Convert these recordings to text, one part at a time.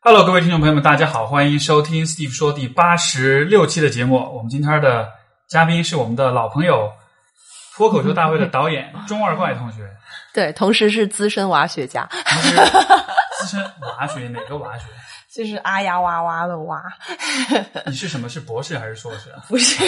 Hello，各位听众朋友们，大家好，欢迎收听 Steve 说第八十六期的节目。我们今天的嘉宾是我们的老朋友，脱口秀大会的导演 钟二怪同学，对，同时是资深娃学家，同时资深娃学，哪个娃学？就是啊呀哇哇的哇，你是什么？是博士还是硕士啊？不是，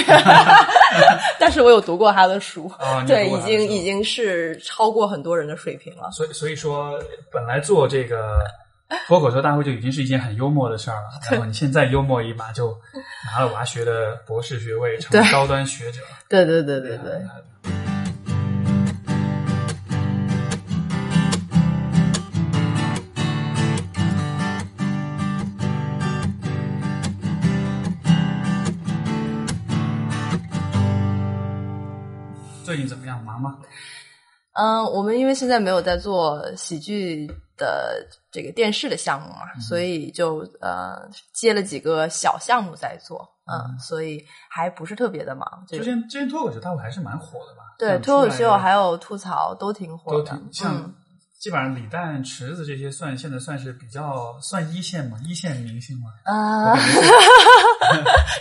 但是我有读过他的书，对，已经已经是超过很多人的水平了。所以所以说，本来做这个 脱口秀大会就已经是一件很幽默的事儿了，然后你现在幽默一把就 拿了娃学的博士学位，成为高端学者。对对对对对，最近怎么样？忙吗？嗯，我们因为现在没有在做喜剧的这个电视的项目嘛，嗯所以就呃接了几个小项目在做，嗯，所以还不是特别的忙。就之前之前脱口秀大会还是蛮火的吧？对脱口秀还有吐槽都挺火都的，挺像嗯，基本上李诞、池子这些算现在算是比较算一线嘛，一线明星嘛。啊，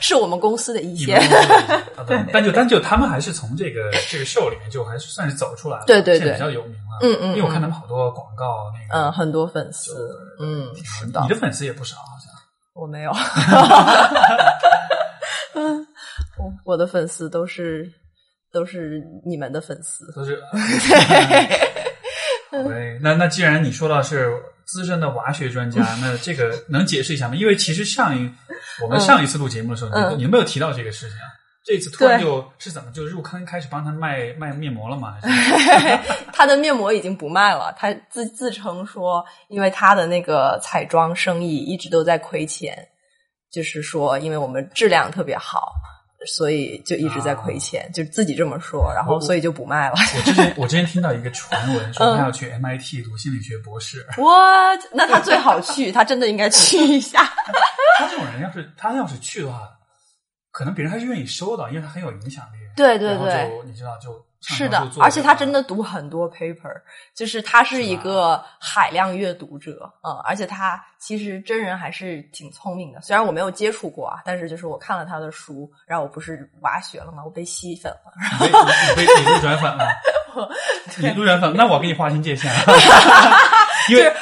是我们公司的一线 但就但就他们还是从这个这个秀里面就还是算是走出来了，对对对比较有名了。嗯嗯因为我看嗯他们好多广告那个，嗯，很多粉丝，嗯，是的你，的粉丝也不少，好像。我没有，嗯，我我的粉丝都是都是你们的粉丝，都是。对，那那既然你说到是资深的娃学专家，那这个能解释一下吗？因为其实上一我们上一次录节目的时候，嗯你你没有提到这个事情啊。这次突然就是怎么就入坑开始帮他卖卖面膜了吗？他的面膜已经不卖了，他自自称说，因为他的那个彩妆生意一直都在亏钱，就是说，因为我们质量特别好，所以就一直在亏钱，就自己这么说，然后所以就不卖了。我之前 我之前听到一个传闻 说嗯他要去 MIT 读心理学博士，What？那他最好去，他真的应该去一下。他这种人要是他要是去的话，可能别人还是愿意收的，因为他很有影响力。对对对就你知道就是的而且他真的读很多 paper，就是他是一个海量阅读者，嗯，而且他其实真人还是挺聪明的。虽然我没有接触过啊，但是就是我看了他的书，然后我不是娃学了吗，我被吸粉了。你被你被 转粉了，你路转粉，那我给你划清界限了。因为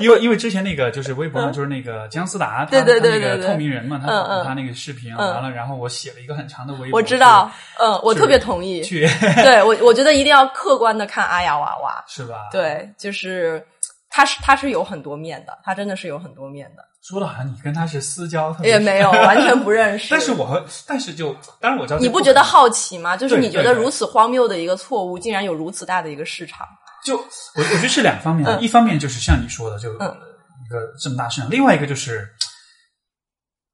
因为因为之前那个就是微博上就是那个姜思达，他对对对他那个对对透明人嘛，他他那个视频，嗯完了，然后我写了一个很长的微博，我知道，嗯，我特别同意。去对我，我觉得一定要客观的看阿雅娃娃。是吧？，对，就是他是他是有很多面的，他真的是有很多面的，说的好像你跟他是私交，也没有完全不认识。但是我和但是就当然我知道这你不觉得好奇吗？就是你觉得如此荒谬的一个错误，竟然有如此大的一个市场。就我我觉得是两方面，嗯一方面就是像你说的，就嗯一个这么大市场；另外一个就是，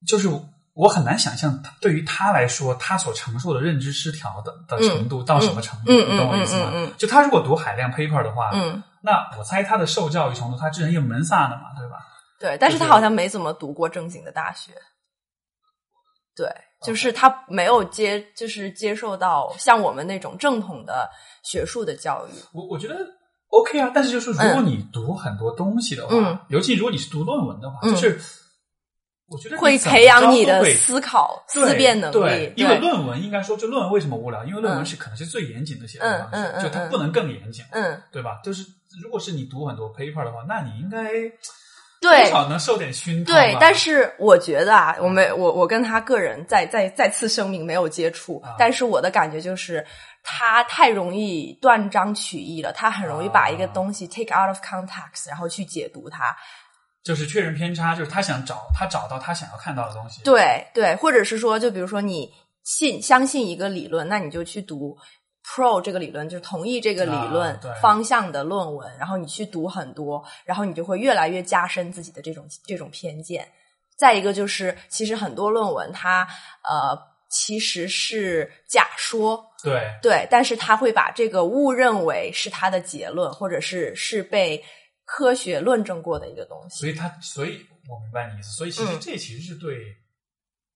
就是我很难想象，对于他来说，他所承受的认知失调的的程度到什么程度，你懂我意思吗？嗯嗯嗯就他如果读海量 paper 的话，嗯，那我猜他的受教育程度，他之前有门萨的嘛，对吧？对，但是他好像没怎么读过正经的大学。对，就是他没有接，就是接受到像我们那种正统的学术的教育。我我觉得 OK 啊，但是就是如果嗯你读很多东西的话，嗯尤其如果你是读论文的话，嗯就是我觉得会培养你的思考、思辨能力。对，因为论文应该说，就论文为什么无聊？因为论文嗯是可能是最严谨的写作方式，就它不能更严谨，嗯，对吧？就是如果是你读很多 paper 的话，那你应该对至少能受点熏陶对，但是我觉得啊，我没我我跟他个人再再再次声明没有接触，啊但是我的感觉就是他太容易断章取义了，他很容易把一个啊东西 take out of context，然后去解读它。就是确认偏差，就是他想找他找到他想要看到的东西。对对，或者是说，就比如说你信相信一个理论，那你就去读 pro 这个理论，就是同意这个理论方向的论文，然后你去读很多，然后你就会越来越加深自己的这种这种偏见。再一个就是，其实很多论文它呃其实是假说，对对，但是他会把这个误认为是他的结论，或者是是被科学论证过的一个东西。所以他所以我明白你意思，所以其实嗯这其实是对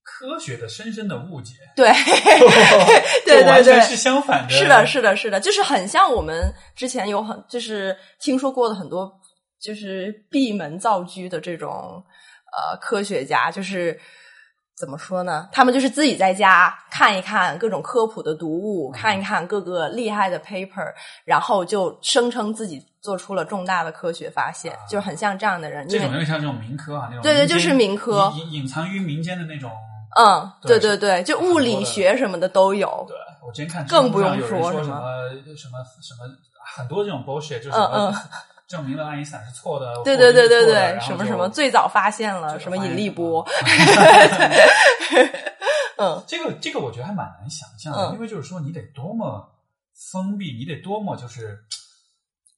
科学的深深的误解。对，对完对对全是相反的。是的，是的，是的，就是很像我们之前有很就是听说过的很多就是闭门造车的这种呃科学家，就是怎么说呢？他们就是自己在家看一看各种科普的读物，看一看各个厉害的 paper，然后就声称自己做出了重大的科学发现，就是很像这样的人。这种因为有点像这种民科啊，那种对对就是民科隐隐隐藏于民间的那种。嗯，对对对对，就物理学什么的都有。对我之前看更不用说什么么什么什么很多这种 bullshit，就是什嗯么证明了爱因斯坦是错的，对对对对对，什么什么最早发现了什么引力波，嗯这个这个我觉得还蛮难想象的，嗯因为就是说你得多么封闭，你得多么就是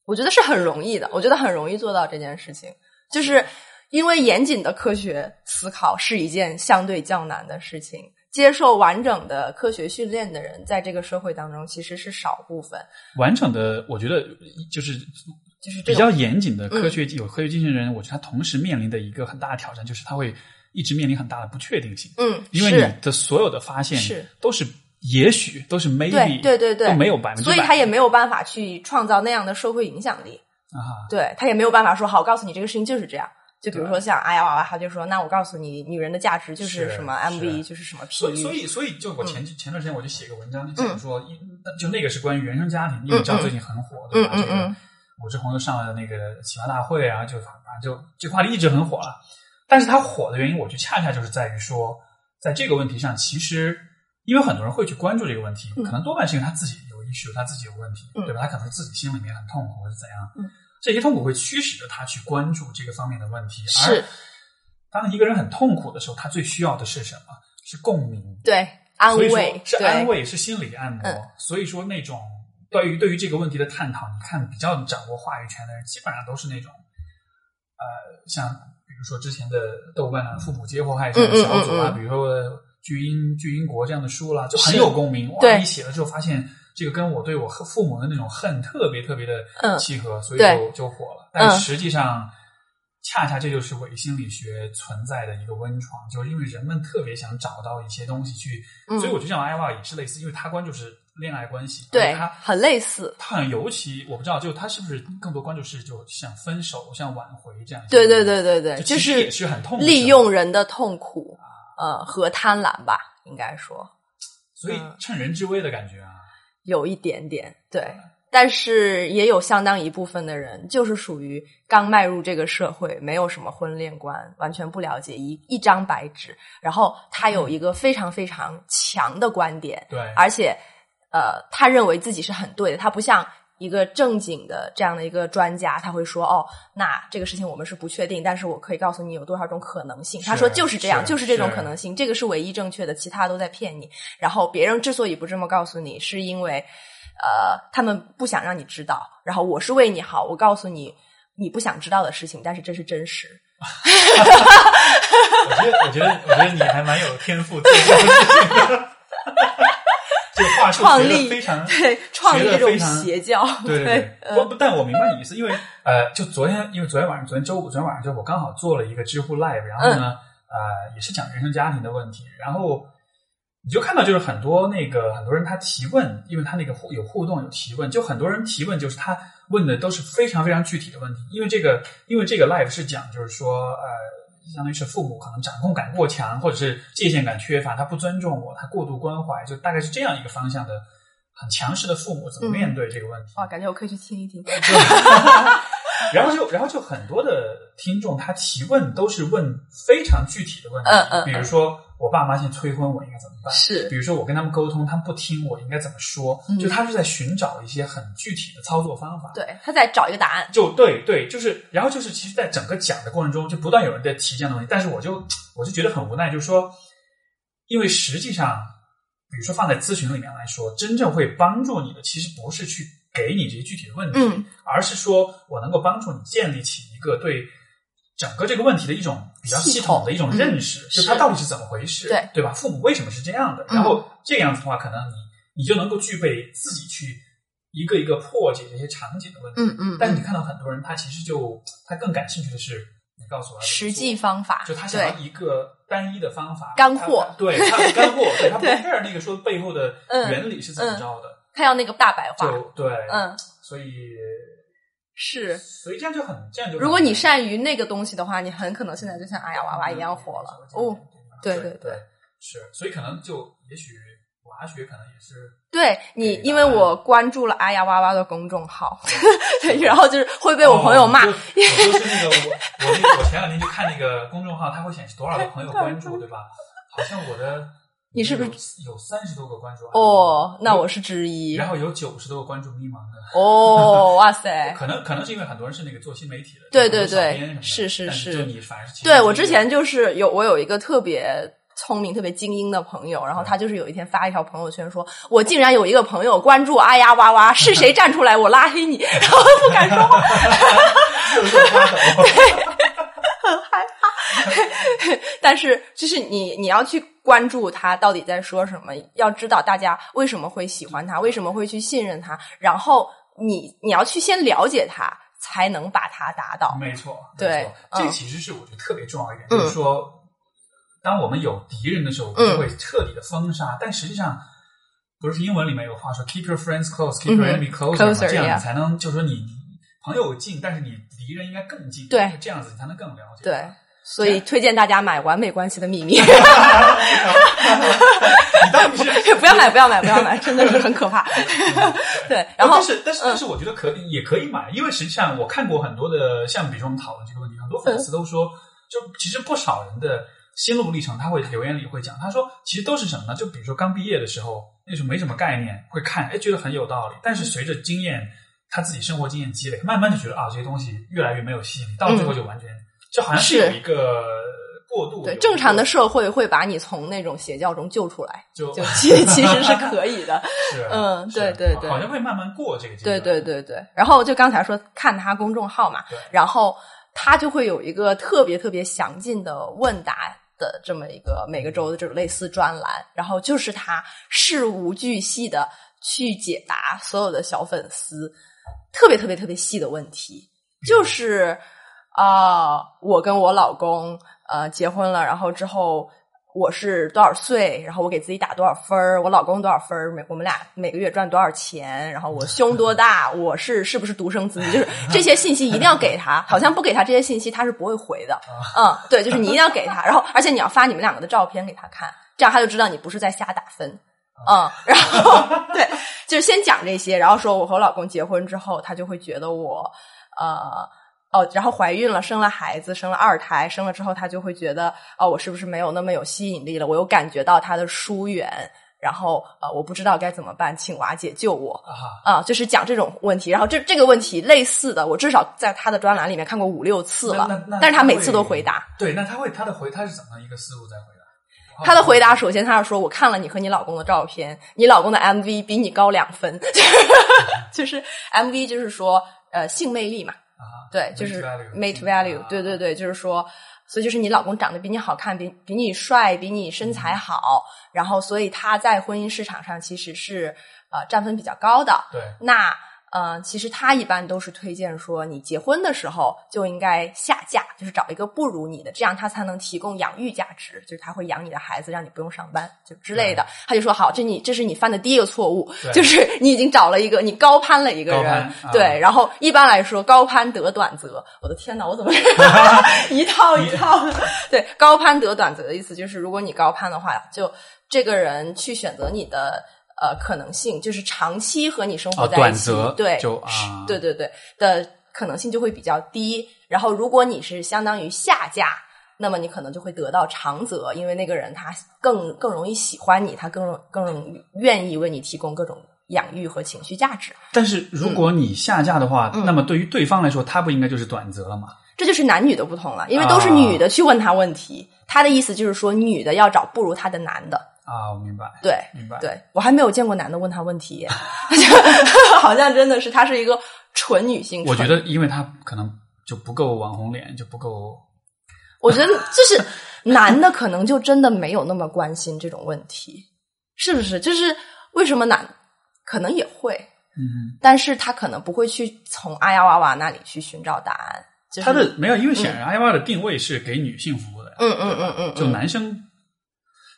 我觉得是很容易的，我觉得很容易做到这件事情，就是因为严谨的科学思考是一件相对较难的事情。接受完整的科学训练的人，在这个社会当中其实是少部分，完整的。我觉得就是就是比较严谨的科学、有科学精神的人，我觉得他同时面临的一个很大的挑战，就是他会一直面临很大的不确定性，嗯，因为你的所有的发现是都是也许都是 maybe，对对对对都没有百分之百，所以他也没有办法去创造那样的社会影响力，啊，对他也没有办法说好，我告诉你这个事情就是这样。就比如说像哎呀娃娃，他就说，那我告诉你，女人的价值就是是什么 MV，就是什么所 PU，以，所以，所以，就我前、前段时间我就写个文章，就嗯讲说，一就那个是关于原生家庭，因为你知道最近很火，对吧？这个嗯武志红又上了那个奇葩大会啊，就反正就这个话题一直很火了。但是它火的原因，我觉得恰恰就是在于说，在这个问题上，其实因为很多人会去关注这个问题，嗯可能多半是因为他自己有 issue，他自己有问题，嗯对吧？他可能自己心里面很痛苦或者怎样，嗯这些痛苦会驱使着他去关注这个方面的问题。是而当一个人很痛苦的时候，他最需要的是什么？是共鸣。对安慰，是安慰，是心理按摩。嗯所以说，那种对于对于这个问题的探讨，你看比较掌握话语权的人，基本上都是那种，呃，像比如说之前的豆瓣啊、父母皆祸害这小组啊，比如说巨婴巨婴国这样的书啦，就很有共鸣。哇，对你写了之后发现。这个跟我对我父母的那种恨特别特别的嗯契合，所以就就火了。但嗯实际上，恰恰这就是伪心理学存在的一个温床，就是因为人们特别想找到一些东西去，嗯所以我就像艾娃也是类似，因为他关注是恋爱关系，对他，很类似，他很尤其我不知道，就他是不是更多关注是就像分手、像挽回这样对对，对对对，就就其实也是很痛苦利用人的痛苦，呃，和贪婪吧，应该说。所以嗯。趁人之危的感觉啊。有一点点对。但是也有相当一部分的人，就是属于刚迈入这个社会，没有什么婚恋观，完全不了解一一张白纸。然后他有一个非常非常强的观点，对，而且呃，他认为自己是很对的，他不像一个正经的这样的一个专家，他会说哦，那这个事情我们是不确定，但是我可以告诉你有多少种可能性。他说就是这样，是就是这种可能性，这个是唯一正确的，其他都在骗你。然后别人之所以不这么告诉你，是因为呃，他们不想让你知道。然后我是为你好，我告诉你你不想知道的事情，但是这是真实。我觉得，我觉得，我觉得你还蛮有天赋做这种事情的。这话术学得创立非常对，创立学得这种非常邪教，对对嗯对，不不，但我明白你意思，因为呃，就昨天，因为昨天晚上，昨天周五，昨天晚上就我刚好做了一个知乎 live，然后呢，呃，也是讲原生家庭的问题，然后你就看到就是很多那个很多人他提问，因为他那个互有互动有提问，就很多人提问就是他问的都是非常非常具体的问题，因为这个因为这个 live 是讲就是说呃。相当于是父母可能掌控感过强，或者是界限感缺乏，他不尊重我，他过度关怀，就大概是这样一个方向的很强势的父母怎么面对这个问题？哇，感觉我可以去听一听。然后就，然后就很多的听众他提问都是问非常具体的问题，嗯嗯嗯比如说我爸妈现在催婚，我应该怎么办？是比如说我跟他们沟通，他们不听，我应该怎么说？嗯就他是在寻找一些很具体的操作方法。对，他在找一个答案。就对对，就是，然后就是，其实，在整个讲的过程中，就不断有人在提这样的问题，但是我就我就觉得很无奈，就是说，因为实际上，比如说放在咨询里面来说，真正会帮助你的，其实不是去给你这些具体的问题，嗯。而是说我能够帮助你建立起一个对整个这个问题的一种比较系统的一种认识，嗯就是它到底是怎么回事，对。对吧？父母为什么是这样的？嗯。然后这个样子的话，可能你你就能够具备自己去一个一个破解这些场景的问题。嗯嗯，但是你看到很多人，他其实就他更感兴趣的是，你告诉我实际，方法，就他想要一个单一的方法，干货。对，他的干货，对他不 care 那个说背后的嗯。原理是怎么着的，他要那个大白话。就对，嗯，所以是。所以这样就很这样就。如果你善于那个东西的话，你很可能现在就像哎呀娃娃一样火了。哦，对对对，是，所以可能就也许滑雪可能也是。对你，因为我关注了阿呀哇哇的公众号，然后就是会被我朋友骂。就是那个我我我前两天就看那个公众号，它会显示多少个朋友关注，对吧？好像我的你是不是有三十多个关注？哦，那我是之一。然后有九十多个关注密码的。哦，哇塞！可能可能是因为很多人是那个做新媒体的，对对对，是是是。就你反而是对我之前就是有我有一个特别。聪明、特别精英的朋友，然后他就是有一天发一条朋友圈，说我竟然有一个朋友关注阿呀哇哇，是谁站出来我拉黑你？然后不敢说话，对，很害怕。但是就是你你要去关注他到底在说什么，要知道大家为什么会喜欢他，为什么会去信任他，然后你你要去先了解他，才能把他打倒。没错，对，这其实是我觉得特别重要一点，就是说。当我们有敌人的时候，我们就会彻底的封杀。但实际上，不是英文里面有话说 “keep your friends close, keep your enemy closer” 这样你才能，就是说你朋友近，但是你敌人应该更近。对，这样子你才能更了解。对，所以推荐大家买《完美关系的秘密》。不要买，不要买，不要买，真的是很可怕。对，然后但是但是但是，我觉得可以也可以买，因为实际上我看过很多的，像比如说我们讨论这个问题，很多粉丝都说，就其实不少人的。心路历程，他会留言里会讲，他说其实都是什么呢？就比如说刚毕业的时候，那时候没什么概念，会看，哎，觉得很有道理。但是随着经验，他自己生活经验积累，慢慢就觉得啊，这些东西越来越没有吸引力，到最后就完全就好像是有一个过渡。对，正常的社会会把你从那种邪教中救出来，就就其其实是可以的。是，嗯，对对对，好像会慢慢过这个阶段。对对对对。然后就刚才说看他公众号嘛，然后他就会有一个特别特别详尽的问答。的这么一个每个周的这种类似专栏，然后就是他事无巨细的去解答所有的小粉丝特别特别特别细的问题，就是啊，我跟我老公呃结婚了，然后之后。我是多少岁？然后我给自己打多少分儿？我老公多少分儿？每我们俩每个月赚多少钱？然后我胸多大？我是是不是独生子女？就是 这些信息一定要给他。好像不给他这些信息，他是不会回的。嗯，对，就是你一定要给他。然后，而且你要发你们两个的照片给他看，这样他就知道你不是在瞎打分。嗯，然后对，就是先讲这些，然后说我和我老公结婚之后，他就会觉得我呃。哦，然后怀孕了，生了孩子，生了二胎，生了之后，他就会觉得，哦，我是不是没有那么有吸引力了？我又感觉到他的疏远，然后呃，我不知道该怎么办，请瓦姐救我啊！就是讲这种问题，然后这这个问题类似的，我至少在他的专栏里面看过五六次了，但是他每次都回答。对，那他会他的回他是怎么一个思路在回答？他的回答首先他是说，我看了你和你老公的照片，你老公的 MV 比你高两分，就是 MV 就是说呃性魅力嘛。对，就是 mate value，对对对，就是说，所以就是你老公长得比你好看，比比你帅，比你身材好，然后所以他在婚姻市场上其实是呃占分比较高的。对，那。嗯，其实他一般都是推荐说，你结婚的时候就应该下嫁，就是找一个不如你的，这样他才能提供养育价值，就是他会养你的孩子，让你不用上班，就之类的。他就说好，这你这是你犯的第一个错误，就是你已经找了一个你高攀了一个人，对。然后一般来说，高攀得短择。我的天哪，我怎么 一套 一套的？对，高攀得短择的意思就是，如果你高攀的话，就这个人去选择你的。呃，可能性就是长期和你生活在一起，对，就啊，对对对的可能性就会比较低。然后，如果你是相当于下嫁，那么你可能就会得到长则，因为那个人他更更容易喜欢你，他更更愿意为你提供各种养育和情绪价值。但是，如果你下嫁的话，那么对于对方来说，他不应该就是短则了吗？这就是男女的不同了，因为都是女的去问他问题，他的意思就是说，女的要找不如他的男的。啊，我明白，对，明白，对我还没有见过男的问他问题，好像真的是他是一个纯女性。我觉得，因为他可能就不够网红脸，就不够。我觉得就是 男的可能就真的没有那么关心这种问题，是不是？就是为什么男可能也会，嗯，但是他可能不会去从阿呀娃娃那里去寻找答案。他的没有，因为显然阿呀娃的定位是给女性服务的，嗯嗯嗯嗯，就男生。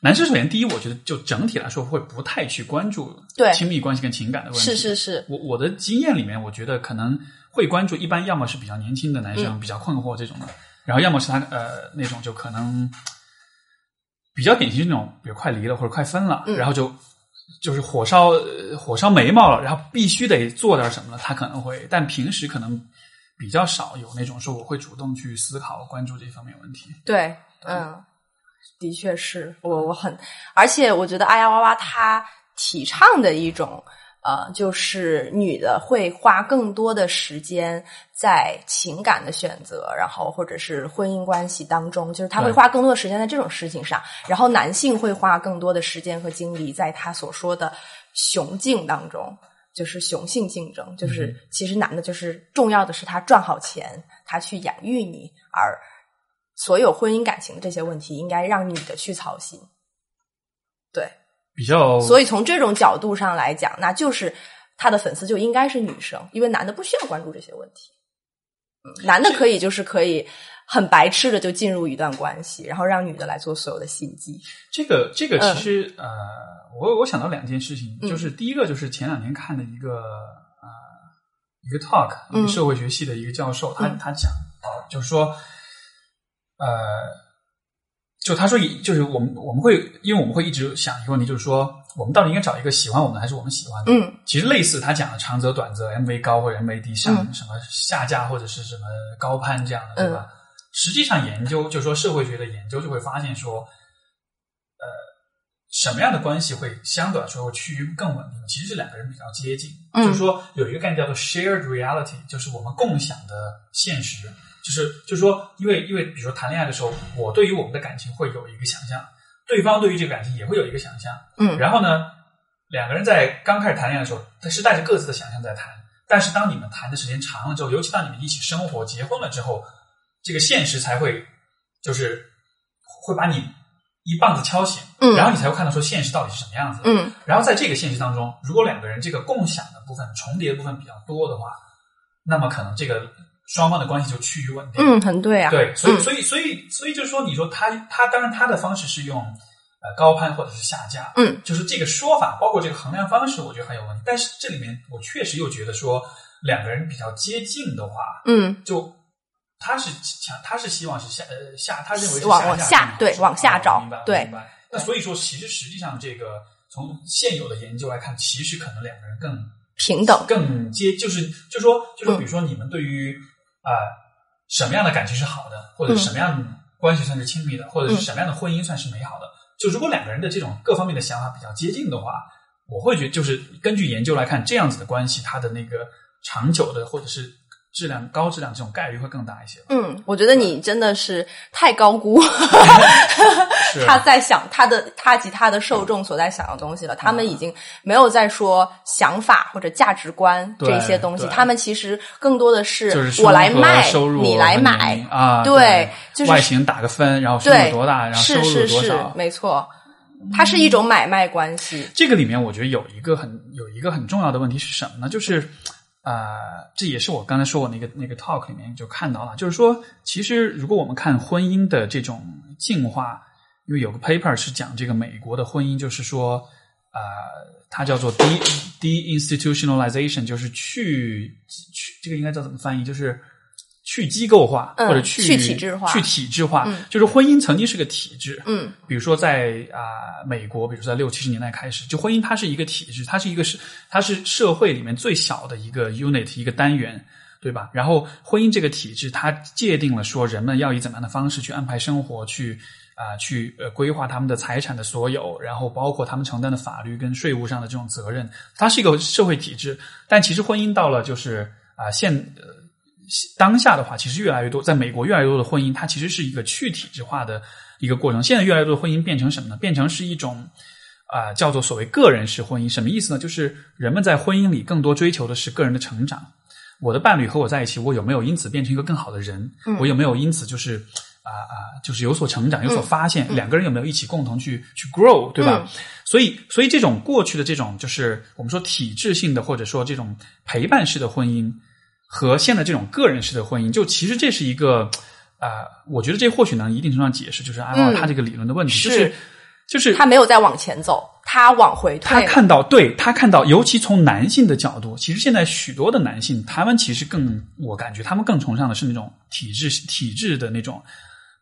男生首先第一，我觉得就整体来说会不太去关注对亲密关系跟情感的问题。是是是，我我的经验里面，我觉得可能会关注，一般要么是比较年轻的男生、嗯比较困惑这种的，然后要么是他呃那种就可能比较典型是那种，比如快离了或者快分了，嗯然后就就是火烧、呃火烧眉毛了，然后必须得做点什么了，他可能会，但平时可能比较少有那种说我会主动去思考关注这方面问题。对，嗯，的确是我我很，而且我觉得阿呀哇哇他提倡的一种呃，就是女的会花更多的时间在情感的选择，然后或者是婚姻关系当中，就是他会花更多的时间在这种事情上，然后男性会花更多的时间和精力在他所说的雄竞当中。就是雄性竞争，就是嗯其实男的就是重要的是他赚好钱，他去养育你，而所有婚姻感情的这些问题应该让女的去操心。对，比较，所以从这种角度上来讲，那就是他的粉丝就应该是女生，因为男的不需要关注这些问题。嗯，男的可以就是可以很白痴的就进入一段关系，然后让女的来做所有的心机。这个这个嗯其实、呃，我我想到两件事情，嗯就是第一个就是前两年看的一个呃一个 talk，一嗯个社会学系的一个教授，他嗯他讲到就是说，呃，就他说以就是我们我们会因为我们会一直想一个问题，就是说我们到底应该找一个喜欢我们的还是我们喜欢的？嗯其实类似他讲的长则短则，MV 高或者 MV 低，上嗯什么下架或者是什么高攀这样的，对吧？实际上研究，就是说社会学的研究就会发现说，呃，什么样的关系会相对来说会趋于更稳定？其实是两个人比较接近，嗯就是说有一个概念叫做 shared reality，就是我们共享的现实。就是就是说，因为因为比如说谈恋爱的时候，我对于我们的感情会有一个想象，对方对于这个感情也会有一个想象，嗯然后呢，两个人在刚开始谈恋爱的时候，他是带着各自的想象在谈。但是当你们谈的时间长了之后，尤其当你们一起生活、结婚了之后，这个现实才会就是会把你一棒子敲醒，嗯然后你才会看到说现实到底是什么样子。嗯然后在这个现实当中，如果两个人这个共享的部分、重叠的部分比较多的话，那么可能这个双方的关系就趋于稳定。嗯，很对啊。对，所以嗯所以所以所以就是说，你说他他当然他的方式是用呃高攀或者是下架，嗯，就是这个说法，包括这个衡量方式，我觉得很有问题。但是这里面我确实又觉得说，两个人比较接近的话，嗯就他是想他是希望是下呃下，他认为是往下对往下找啊明白对明白。那所以说，其实实际上这个从现有的研究来看，其实可能两个人更平等。更接，就是就说就说，嗯比如说你们对于啊、呃什么样的感情是好的，或者嗯。什么样的关系算是亲密的，或者是什么样的婚姻算是美好的，就如果两个人的这种各方面的想法比较接近的话，我会觉得就是根据研究来看，这样子的关系，它的那个长久的或者是质量高质量这种概率会更大一些。嗯，我觉得你真的是太高估是 他在想他的他及他的受众所在想的东西了。他们已经没有在说想法或者价值观这些东西，他们其实更多的是就是我来卖收入，你来买。啊，对就是外形打个分，然后收入，多大，然后收是是是入多少，，没错，它是一种买卖关系。这个里面，我觉得有一个很有一个很重要的问题是什么呢？就是呃，这也是我刚才说我那个那个 talk 里面就看到了，就是说，其实如果我们看婚姻的这种进化，因为有个 paper 是讲这个美国的婚姻，就是说，呃，它叫做 de deinstitutionalization，就是去去这个应该叫怎么翻译？就是去机构化、嗯或者去去体制化去体制化，嗯就是婚姻曾经是个体制，嗯比如说在啊、美国，比如说在六七十年代开始，就婚姻它是一个体制，它是一个是它是社会里面最小的一个 unit 一个单元，对吧？然后婚姻这个体制，它界定了说人们要以怎么样的方式去安排生活，去啊、去呃规划他们的财产的所有，然后包括他们承担的法律跟税务上的这种责任，它是一个社会体制。但其实婚姻到了就是啊、现呃当下的话，其实越来越多，在美国越来越多的婚姻，它其实是一个去体制化的一个过程。现在越来越多的婚姻变成什么呢？变成是一种啊、叫做所谓个人式婚姻。什么意思呢？就是人们在婚姻里更多追求的是个人的成长。我的伴侣和我在一起，我有没有因此变成一个更好的人？我有没有因此就是啊啊、就是有所成长、有所发现？两个人有没有一起共同去去 grow，对吧？所以，所以这种过去的这种就是我们说体制性的，或者说这种陪伴式的婚姻，和现在这种个人式的婚姻，就其实这是一个啊、我觉得这或许能一定程度上解释，就是阿猫嗯。他这个理论的问题，是。就是就是他没有再往前走，他往回退。他看到，对他看到，尤其从男性的角度，其实现在许多的男性，他们其实更，我感觉他们更崇尚的是那种体制体制的那种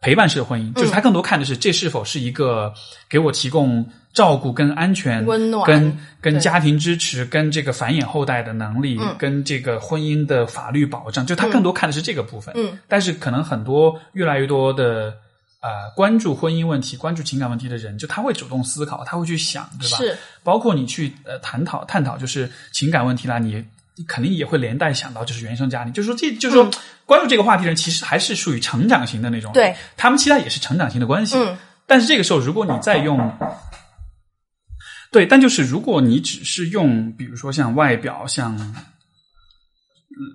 陪伴式的婚姻，就是他更多看的是这是否是一个给我提供照顾跟安全、温暖。跟跟家庭支持、跟这个繁衍后代的能力、嗯。跟这个婚姻的法律保障，就他更多看的是这个部分。嗯。但是可能很多越来越多的呃关注婚姻问题、关注情感问题的人，就他会主动思考，他会去想，对吧？是。包括你去呃探讨探讨就是情感问题啦，你你肯定也会连带想到就是原生家庭，就是说这就是说、关注这个话题的人，其实还是属于成长型的那种，嗯对，他们期待也是成长型的关系，嗯。但是这个时候如果你再用。对，但就是如果你只是用，比如说像外表、像、呃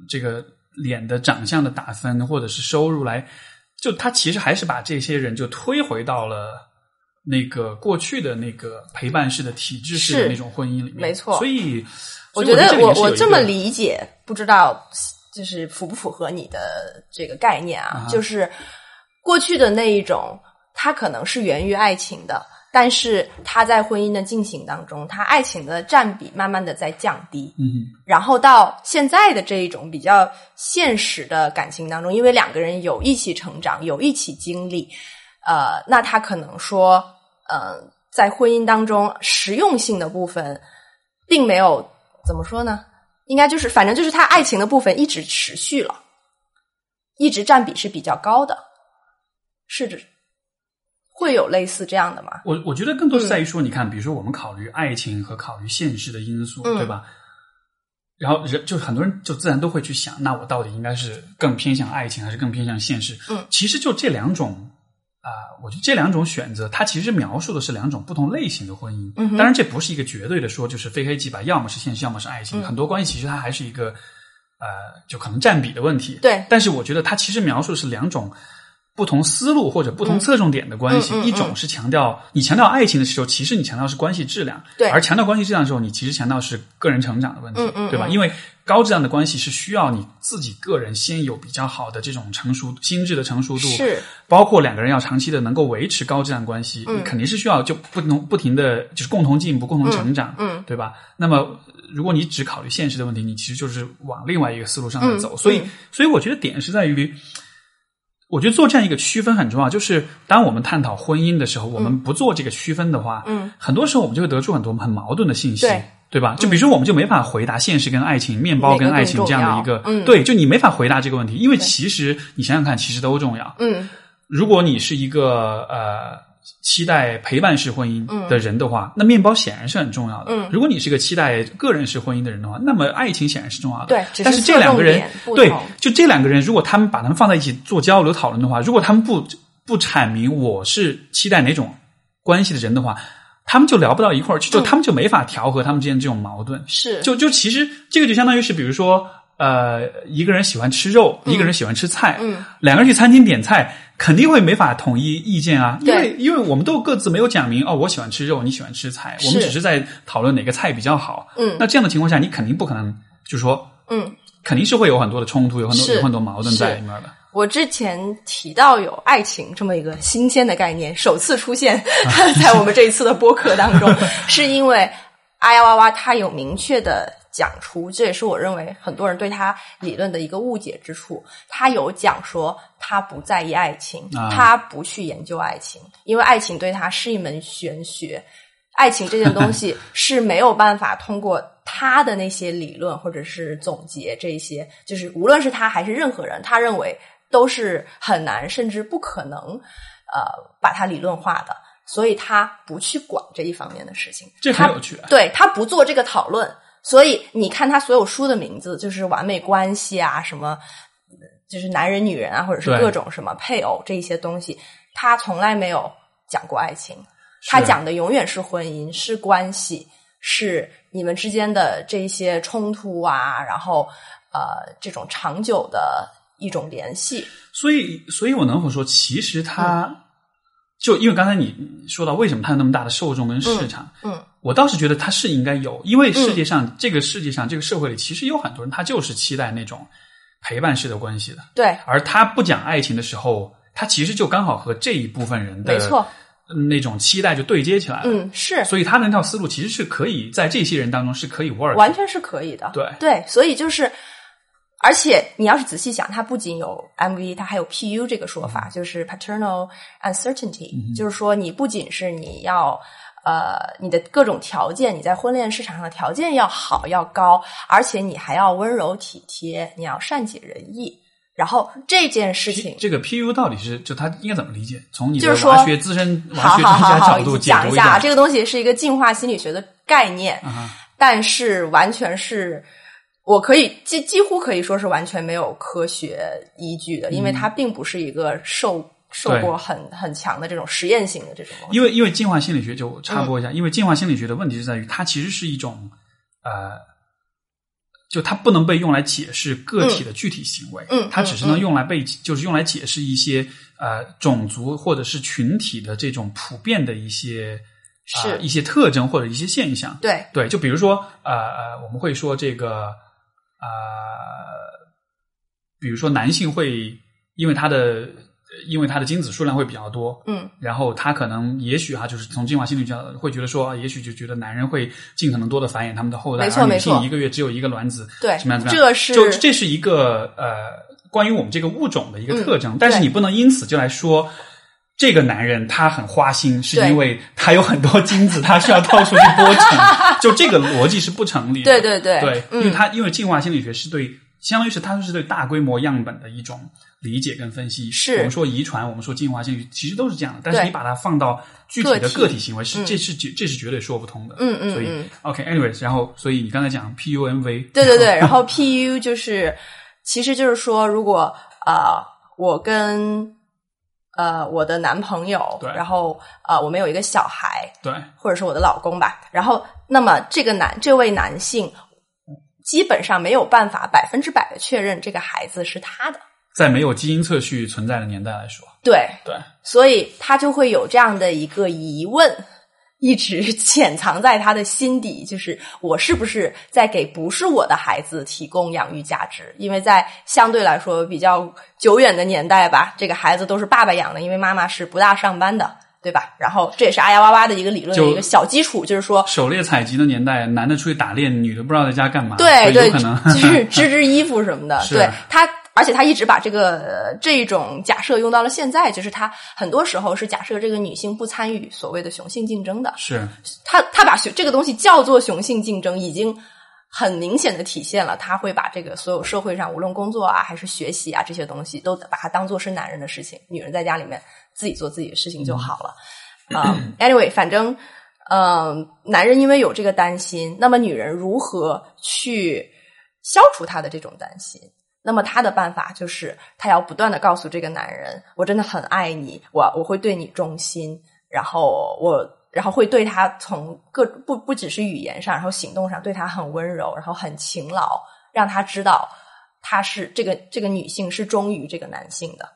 这个脸的长相的打分，或者是收入来，就他其实还是把这些人就推回到了那个过去的那个陪伴式的体制式的那种婚姻里面。没错所以我觉得我我这么理解，不知道就是符不符合你的这个概念啊？啊就是过去的那一种，它可能是源于爱情的，但是他在婚姻的进行当中，他爱情的占比慢慢的在降低。嗯然后到现在的这一种比较现实的感情当中，因为两个人有一起成长，有一起经历，呃，那他可能说，呃，在婚姻当中实用性的部分并没有怎么说呢？应该就是，反正就是他爱情的部分一直持续了，一直占比是比较高的，是指会有类似这样的吗？我我觉得更多是在于说，你看，比如说我们考虑爱情和考虑现实的因素，嗯对吧？然后人就很多人就自然都会去想，那我到底应该是更偏向爱情，还是更偏向现实？嗯，其实就这两种啊、我觉得这两种选择，它其实描述的是两种不同类型的婚姻。嗯当然这不是一个绝对的说，就是非黑即白，要么是现实，要么是爱情。嗯很多关系其实它还是一个呃，就可能占比的问题。对但是我觉得它其实描述的是两种不同思路或者不同侧重点的关系。嗯嗯嗯一种是强调你强调爱情的时候，其实你强调是关系质量；对而强调关系质量的时候，你其实强调是个人成长的问题，对吧？嗯因为高质量的关系是需要你自己个人先有比较好的这种成熟心智的成熟度，是包括两个人要长期的能够维持高质量关系，嗯你肯定是需要就不同不停的就是共同进步、共同成长，嗯对吧？那么如果你只考虑现实的问题，你其实就是往另外一个思路上面走。嗯所以嗯，所以我觉得点是在于，我觉得做这样一个区分很重要。就是当我们探讨婚姻的时候，我们不做这个区分的话，嗯，很多时候我们就会得出很多很矛盾的信息。对对吧？就比如说，我们就没法回答现实跟爱情、面包跟爱情这样的一个嗯对，就你没法回答这个问题，因为其实你想想看，其实都重要。嗯如果你是一个呃期待陪伴式婚姻的人的话，那面包显然是很重要的。嗯。如果你是个期待个人式婚姻的人的话，那么爱情显然是重要的。对是但是这两个人对，就这两个人，如果他们把他们放在一起做交流讨论的话，如果他们不不阐明我是期待哪种关系的人的话，他们就聊不到一块儿去，就他们就没法调和他们之间这种矛盾。是。就就其实这个就相当于是，比如说，呃，一个人喜欢吃肉，一个人喜欢吃菜，嗯，两个人去餐厅点菜，肯定会没法统一意见啊，因为因为我们都各自没有讲明哦，我喜欢吃肉，你喜欢吃菜，我们只是在讨论哪个菜比较好。嗯那这样的情况下，你肯定不可能就说嗯。肯定是会有很多的冲突，有很多有很多矛盾在里面的。我之前提到有爱情这么一个新鲜的概念，首次出现 在我们这一次的播客当中，是因为阿呀哇哇他有明确的讲出，这也是我认为很多人对他理论的一个误解之处。他有讲说他不在意爱情，啊他不去研究爱情，因为爱情对他是一门玄学。爱情这件东西 是没有办法通过他的那些理论或者是总结这些，就是无论是他还是任何人，他认为都是很难甚至不可能，呃，把它理论化的，所以他不去管这一方面的事情。这他很有趣啊。对他不做这个讨论，所以你看他所有书的名字就是完美关系啊，什么就是男人、女人啊，或者是各种什么配偶这一些东西，他从来没有讲过爱情，他讲的永远是婚姻，是关系，是你们之间的这一些冲突啊，然后呃这种长久的一种联系。所以，所以我能否说，其实他、就因为刚才你说到为什么他有那么大的受众跟市场，嗯我倒是觉得他是应该有，因为世界上、这个世界上这个社会里，其实有很多人他就是期待那种陪伴式的关系的，对，而他不讲爱情的时候，他其实就刚好和这一部分人的没错，那种期待就对接起来了。嗯，是所以他那套思路其实是可以在这些人当中是可以 work。完全是可以的。对对，所以就是，而且你要是仔细想，它不仅有 MV，它还有 PU 这个说法，就是 paternal uncertainty，、就是说你不仅是你要。呃，你的各种条件，你在婚恋市场上的条件要好要高，而且你还要温柔体贴，你要善解人意。然后这件事情，这个 PU 到底是就他应该怎么理解？从你的就是说娃学资深娃好学专家好好好角度讲一下，这个东西是一个进化心理学的概念，啊但是完全是我可以几几乎可以说是完全没有科学依据的，因为它并不是一个受受过很很强的这种实验性的这种。因为因为进化心理学就插播一嗯下，因为进化心理学的问题就在于它其实是一种呃，就它不能被用来解释个体的具体行为，嗯它只是能用来被就是用来解释一些呃种族或者是群体的这种普遍的一些呃是。一些特征或者一些现象。对，对，就比如说呃呃，我们会说这个呃，比如说男性会因为他的因为他的精子数量会比较多，嗯。然后他可能也许哈、就是从进化心理学会觉得说，也许就觉得男人会尽可能多的繁衍他们的后代，而女没错没错。性一个月只有一个卵子，对怎么样怎么样，这是就这是一个呃关于我们这个物种的一个特征，嗯但是你不能因此就来说。这个男人他很花心，是因为他有很多精子，他需要到处去播种，就这个逻辑是不成立的。对对对。因为他因为进化心理学是对，相当于是它就是对大规模样本的一种理解跟分析。是我们说遗传，我们说进化性，其实都是这样的。但是你把它放到具体的个体行为，是嗯这是绝这是绝对说不通的。嗯嗯所以嗯 OK，anyways，然后所以你刚才讲 PUMV，对对对，然后 PU 就是，其实就是说，如果呃，我跟呃我的男朋友，对然后呃我们有一个小孩，对或者是我的老公吧，然后那么这个男这位男性基本上没有办法百分之百的确认这个孩子是他的，在没有基因测序存在的年代来说，对，对。所以他就会有这样的一个疑问，一直潜藏在他的心底，就是我是不是在给不是我的孩子提供养育价值？因为在相对来说比较久远的年代吧，这个孩子都是爸爸养的，因为妈妈是不大上班的，对吧？然后这也是阿呀哇哇的一个理论的一个小基础，就是说。狩猎采集的年代，男的出去打猎，女的不知道在家干嘛，对对，就是 织织衣服什么的。对他，而且他一直把这个、呃这种假设用到了现在，就是他很多时候是假设这个女性不参与所谓的雄性竞争的。是他他把雄这个东西叫做雄性竞争，已经很明显的体现了他会把这个所有社会上无论工作啊还是学习啊这些东西，都把它当做是男人的事情，女人在家里面自己做自己的事情就好了。啊、a n y w a y 反正嗯、男人因为有这个担心，那么女人如何去消除他的这种担心？那么他的办法就是，他要不断的告诉这个男人，我真的很爱你，我我会对你忠心，然后我然后会对他从各不不只是语言上，然后行动上对他很温柔，然后很勤劳，让他知道他是这个这个女性是忠于这个男性的。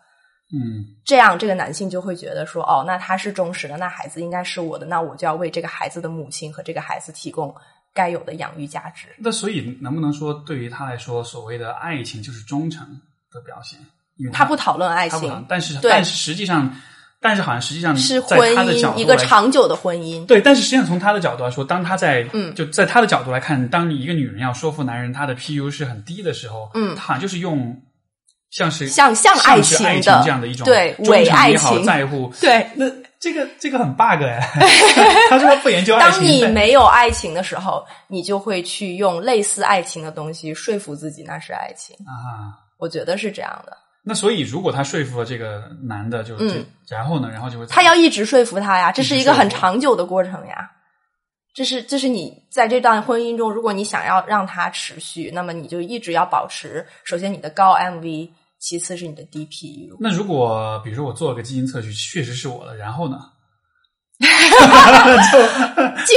嗯这样，这个男性就会觉得说，哦，那他是忠实的，那孩子应该是我的，那我就要为这个孩子的母亲和这个孩子提供该有的养育价值。那所以能不能说，对于他来说，所谓的爱情就是忠诚的表现？因为他不讨论爱情，但是但是实际上，但是好像实际上是婚姻一个长久的婚姻。对，但是实际上从他的角度来说，当他在嗯就在他的角度来看，当你一个女人要说服男人他的 PU 是很低的时候，嗯他好像就是用像是像像爱情的这样的一种对伪爱情在乎。对，那这个这个很 bug 哎，他说他不研究爱当情，当你没有爱情的时候，你就会去用类似爱情的东西说服自己那是爱情。啊。我觉得是这样的。那所以，如果他说服了这个男的，就就、嗯然后呢，然后就会他要一直说服他呀，这是一个很长久的过程呀。这是这是你在这段婚姻中，如果你想要让它持续，那么你就一直要保持，首先你的高 MV，其次是你的 DP。那如果比如说我做了个基因测序，确实是我的，然后呢？进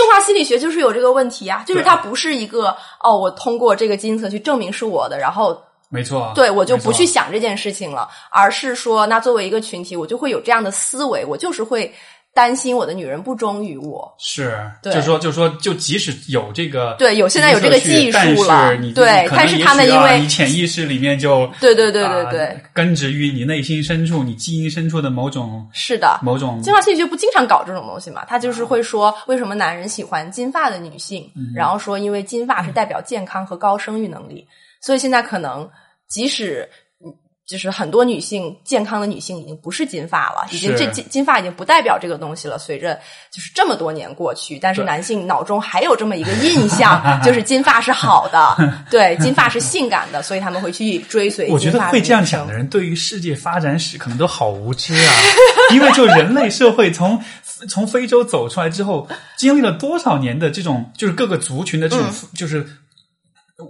化心理学就是有这个问题啊，就是它不是一个哦，我通过这个基因测序证明是我的，然后没错，对我就不去想这件事情了，而是说，那作为一个群体，我就会有这样的思维，我就是会担心我的女人不忠于我。是，对就说就说就即使有这个对有现在有这个技术了对但是他们因为你潜意识里面就对对对对啊对，根植于你内心深处，你基因深处的某种是的。某种进化心理学不经常搞这种东西嘛？他就是会说，为什么男人喜欢金发的女性？嗯然后说，因为金发是代表健康和高生育能力，所以现在可能即使嗯就是很多女性健康的女性已经不是金发了，已经这金金发已经不代表这个东西了。随着就是这么多年过去，但是男性脑中还有这么一个印象，就是金发是好的，对，金发是性感的，所以他们会去追随。我觉得会这样想的人，对于世界发展史可能都好无知啊！因为就人类社会从从非洲走出来之后，经历了多少年的这种，就是各个族群的这种，就是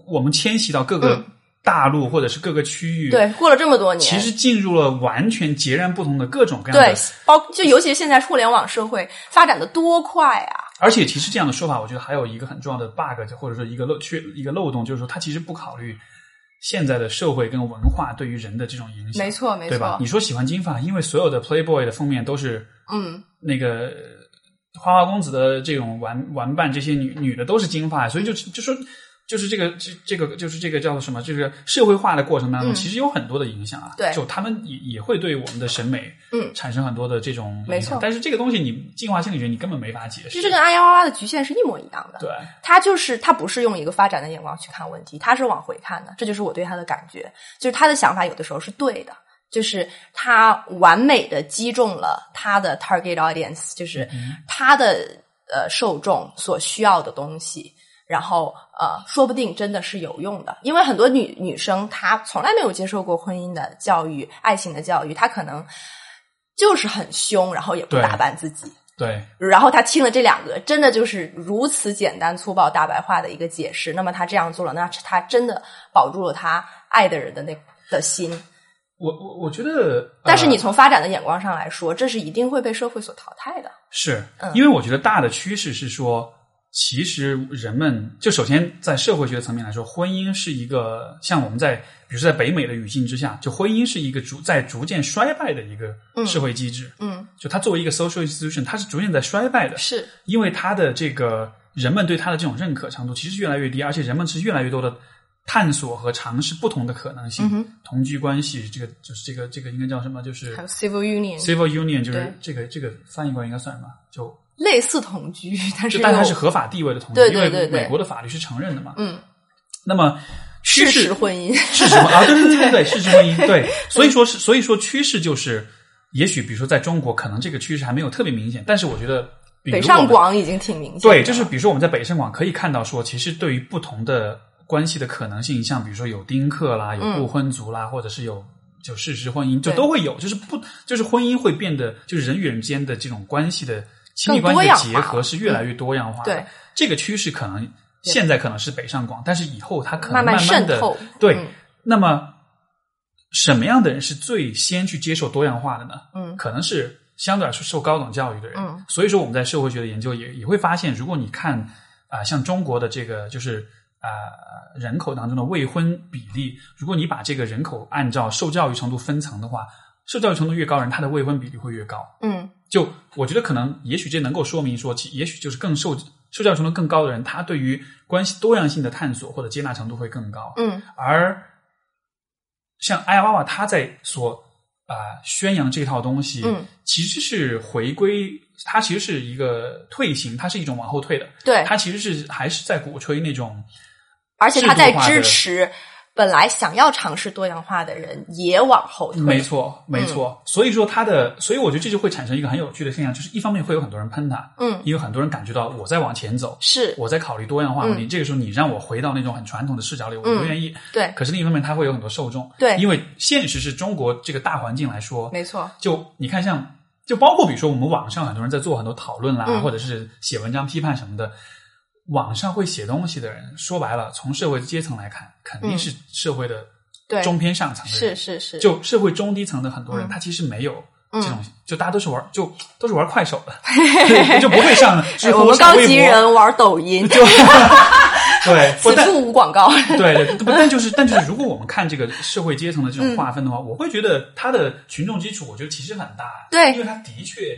我们迁徙到各个大陆或者是各个区域，，对，过了这么多年，其实进入了完全截然不同的各种各样对的。，包就尤其是现在互联网社会发展的多快啊！而且，其实这样的说法，我觉得还有一个很重要的 bug，就或者说一个漏缺一个漏洞，就是说它其实不考虑现在的社会跟文化对于人的这种影响。没错，没对吧？错你，说喜欢金发，因为所有的 Playboy 的封面都是嗯，那个呃花花公子的这种玩玩伴，这些女女的都是金发，所以就就说就是这个这这个就是这个叫做什么？就是社会化的过程当中，嗯其实有很多的影响啊。对就他们也也会对我们的审美嗯产生很多的这种影响没错但是这个东西你进化心理学你根本没法解释。其实跟阿幺哇的局限是一模一样的。对，他就是他不是用一个发展的眼光去看问题，他是往回看的，这就是我对他的感觉，就是他的想法有的时候是对的，就是他完美的击中了他的 target audience，就是他的呃受众所需要的东西。然后，呃，说不定真的是有用的，因为很多女女生她从来没有接受过婚姻的教育、爱情的教育，她可能就是很凶，然后也不打扮自己，对，然后她听了这两个，真的就是如此简单粗暴、大白话的一个解释。那么她这样做了，那她真的保住了她爱的人的那的心。我我我觉得，但是你呃从发展的眼光上来说，这是一定会被社会所淘汰的。是嗯因为我觉得大的趋势是说，其实人们就首先在社会学层面来说，婚姻是一个像我们在比如说在北美的语境之下，就婚姻是一个逐在逐渐衰败的一个社会机制。嗯，就它作为一个 social institution，它是逐渐在衰败的，是因为它的这个人们对它的这种认可程度其实越来越低，而且人们是越来越多的探索和尝试不同的可能性，嗯同居关系，这个就是这个这个应该叫什么？就是还有 civil union civil union，就是这个这个翻译过来应该算什么？就类似同居，但是但它是合法地位的同居，对对因为美国的法律是承认的嘛。嗯。那么趋事势实婚姻。事实婚啊，对对对对对，事实婚姻对，所以说是所以说趋势就是，也许比如说在中国可能这个趋势还没有特别明显，但是我觉得北上广已经挺明显对，就是比如说我们在北上广可以看到说，其实对于不同的关系的可能性，像比如说有丁克啦，有不婚族啦，或者是有就事实婚姻，就都会有，就是不就是婚姻会变得就是人与人之间的这种关系的亲密关系的结合是越来越多样化的。对这个趋势可能现在可能是北上广，但是以后它可能慢慢慢的对。嗯那么什么样的人是最先去接受多样化的呢？嗯可能是相对来说受高等教育的人。嗯所以说我们在社会学的研究也也会发现，如果你看啊、像中国的这个就是啊、人口当中的未婚比例，如果你把这个人口按照受教育程度分层的话，受教育程度越高人，他的未婚比例会越高。嗯。就我觉得可能，也许这能够说明说，其也许就是更受受教育程度更高的人，他对于关系多样性的探索或者接纳程度会更高。嗯。而像艾娃娃他在所啊、宣扬这套东西，嗯，其实是回归，它其实是一个退行，它是一种往后退的，对，它其实是还是在鼓吹那种而且他在支持本来想要尝试多样化的人也往后退。没错，没错。所以说，他的，所以我觉得这就会产生一个很有趣的现象，就是一方面会有很多人喷他，嗯，因为很多人感觉到我在往前走，是我在考虑多样化问题。这个时候，你让我回到那种很传统的视角里，我不愿意。对，可是另一方面，他会有很多受众，对因为现实是中国这个大环境来说，没错，就你看像，就包括比如说我们网上很多人在做很多讨论啦，嗯或者是写文章批判什么的。网上会写东西的人，说白了，从社会阶层来看，肯定是社会的中偏上层的人。是是是，就社会中低层的很多人，嗯。他其实没有这种，就大家都是玩，就都是玩快手的，对就不会上 我们高级人玩抖音，就 对，不处无广告。对对，不但就是但就是，如果我们看这个社会阶层的这嗯。种划分的话，我会觉得他的群众基础，我觉得其实很大，对。因为他的确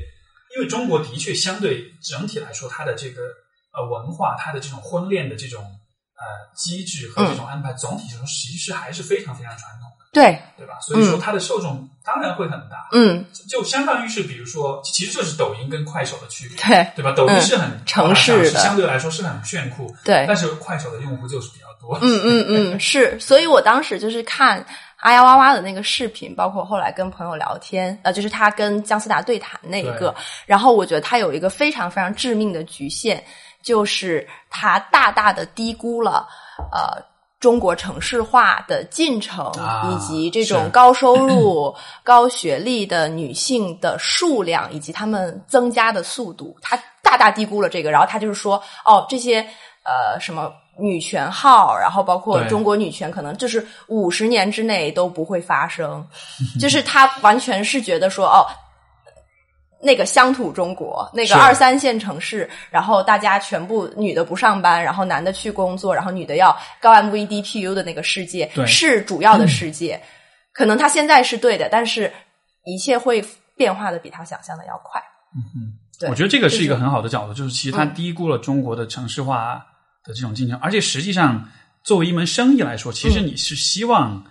因为中国的确相对整体来说，他的这个呃文化，它的这种婚恋的这种呃机制和这种安排，总体上其实还是非常非常传统的，对，对吧？所以说它的受众当然会很大，嗯，就相当于是比如说，其实就是抖音跟快手的区别，对，对吧？抖音是很城市的。是相对来说是很炫酷，对。但是快手的用户就是比较多，嗯嗯嗯，是，所以我当时就是看阿呀哇哇的那个视频，包括后来跟朋友聊天，呃，就是他跟姜思达对谈那一个，然后我觉得他有一个非常非常致命的局限，就是他大大的低估了呃。中国城市化的进程，啊以及这种高收入、高学历的女性的数量，以及她们增加的速度，他大大低估了这个。然后他就是说，哦，这些呃什么女权号，然后包括中国女权，可能就是五十年之内都不会发生。就是他完全是觉得说，哦。那个乡土中国，那个二三线城市，然后大家全部女的不上班，然后男的去工作，然后女的要高 MV DPU 的那个世界对。是主要的世界。可能他现在是对的，但是一切会变化的比他想象的要快。对我觉得这个是一个很好的角度，就是其实它嗯低估了中国的城市化的这种进程，而且实际上作为一门生意来说，其实嗯。你是希望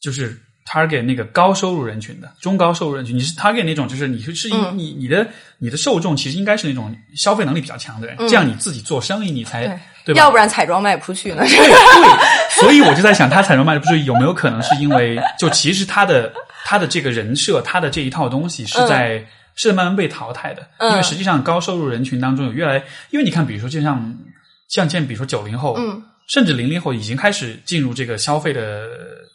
就是 target 那个高收入人群的中高收入人群，你是 target 那种就是你是是你你的你的受众其实应该是那种消费能力比较强的人，这样你自己做生意你才对？要不然彩妆卖不出去呢。对，所以我就在想，他彩妆卖的不是有没有可能是因为，就其实他的他的这个人设，他的这一套东西是在、是在慢慢被淘汰的，嗯。因为实际上高收入人群当中有越来，因为你看，比如说就像像现在比如说九零后，嗯，甚至零零后已经开始进入这个消费的。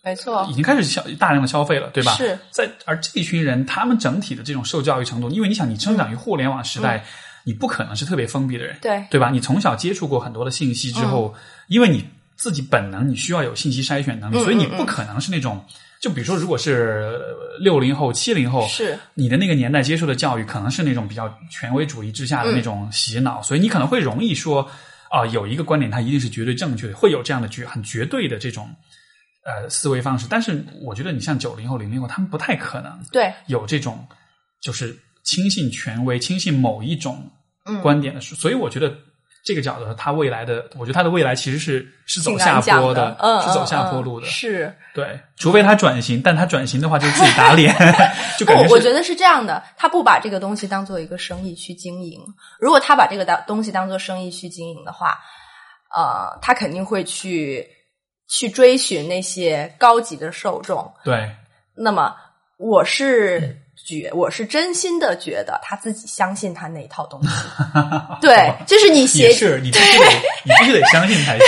没错。已，经开始消大量的消费了，对吧？是。在而这一群人，他们整体的这种受教育程度，因为你想，你生长于互联网时代，你不可能是特别封闭的人，嗯对。对吧？你从小接触过很多的信息之后，因为你自己本能，你需要有信息筛选能力，嗯所以你嗯不可能是那种，就比如说，如果是六零后、七零后，是。你的那个年代接受的教育，可能是那种比较权威主义之下的那种洗脑，所以你可能会容易说啊、有一个观点它一定是绝对正确的，会有这样的绝很绝对的这种呃思维方式。但是我觉得你像九零后、零零后，他们不太可能对，有这种就是轻信权威、轻信某一种嗯观点的书，所以我觉得这个角度，他未来的，我觉得他的未来其实是是走下坡的，嗯，是走下坡路的。是。对，除非他转型，但他转型的话就是自己打脸，就我觉得是这样的，他不把这个东西当做一个生意去经营。如果他把这个当东西当做生意去经营的话，呃，他肯定会去去追寻那些高级的受众。对那么，我是觉，我是真心的觉得他自己相信他那一套东西。对，就是你也写是，你必须得你必须得相信才行，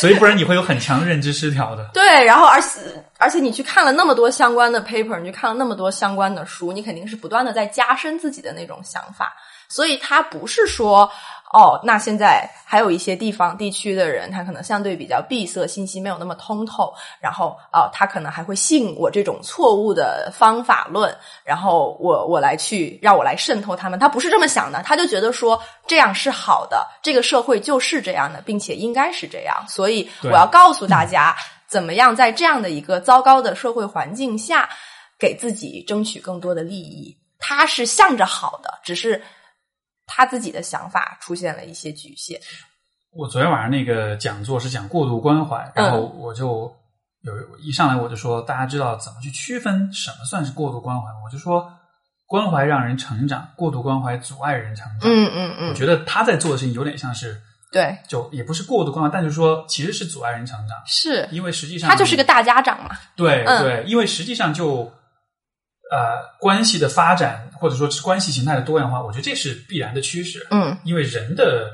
所以不然你会有很强的认知失调的。对，然后而且而且你去看了那么多相关的 paper，你去看了那么多相关的书，你肯定是不断的在加深自己的那种想法。所以他不是说哦，那现在还有一些地方地区的人，他可能相对比较闭塞，信息没有那么通透，然后哦，他可能还会信我这种错误的方法论，然后我我来去让我来渗透他们，他不是这么想的，他就觉得说这样是好的，这个社会就是这样的，并且应该是这样，所以我要告诉大家，怎么样在这样的一个糟糕的社会环境下，给自己争取更多的利益。他是向着好的，只是他自己的想法出现了一些局限。我昨天晚上那个讲座是讲过度关怀，然后我就有一上来我就说，大家知道怎么去区分什么算是过度关怀？我就说，关怀让人成长，过度关怀阻碍人成长。嗯嗯嗯，我觉得他在做的事情有点像是，对，就也不是过度关怀，但就是说其实是阻碍人成长，是因为实际上他就是个大家长嘛。嗯对对，因为实际上就呃关系的发展或者说是关系形态的多样化，我觉得这是必然的趋势。嗯因为人的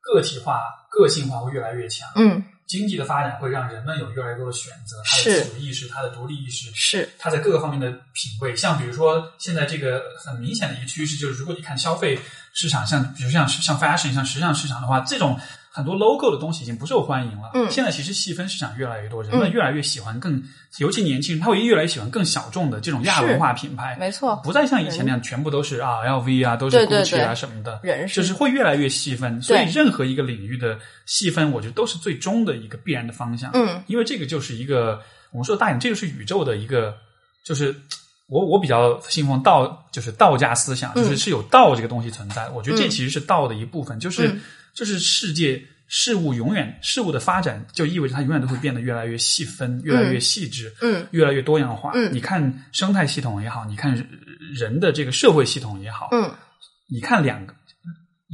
个体化、个性化会越来越强，嗯，经济的发展会让人们有越来越多的选择，他的是自主意识、他的独立意识，是他在各个方面的品味。像比如说现在这个很明显的一个趋势，就是如果你看消费市场，像比如像像 fashion、像时尚市场的话，这种很多 logo 的东西已经不受欢迎了。嗯。现在其实细分市场越来越多，人们越来越喜欢更，尤其年轻人，他会越来越喜欢更小众的这种亚文化品牌。没错，不再像以前那样全部都是啊 LV 啊，都是 GUCCI 啊对什么的，人就是会越来越细分。所以任何一个领域的细分，我觉得都是最终的一个必然的方向。嗯。因为这个就是一个我们说大一点，这就是宇宙的一个，就是我我比较信奉道，就是道家思想，就是是有道这个东西存在。我觉得这其实是道的一部分，就是就是世界事物永远事物的发展，就意味着它永远都会变得越来越细分，越来越细致，嗯，越来越多样化。嗯，你看生态系统也好，你看人的这个社会系统也好，嗯，你看两个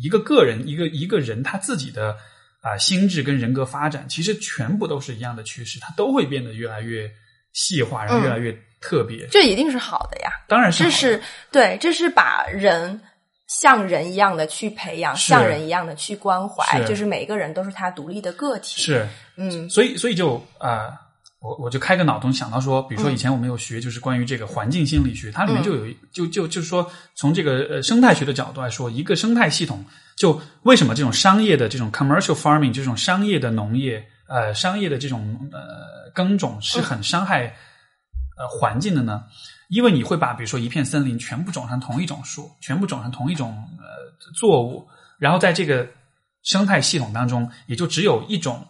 一个个人一个一个人他自己的啊心智跟人格发展，其实全部都是一样的趋势，它都会变得越来越细化，然后越来越。特别，这一定是好的呀！当然是，这是对，这是把人像人一样的去培养，像人一样的去关怀，就是每一个人都是他独立的个体。是，嗯，所以，所以就啊，我我就开个脑洞，想到说，比如说以前我们有学，就是关于这个环境心理学，它里面就有，就就就是说，从这个呃生态学的角度来说，一个生态系统，就为什么这种商业的这种 commercial farming 这种商业的农业，呃，商业的这种呃耕种是很伤害。呃，环境的呢？因为你会把比如说一片森林全部种上同一种树，全部种上同一种呃作物，然后在这个生态系统当中，也就只有一种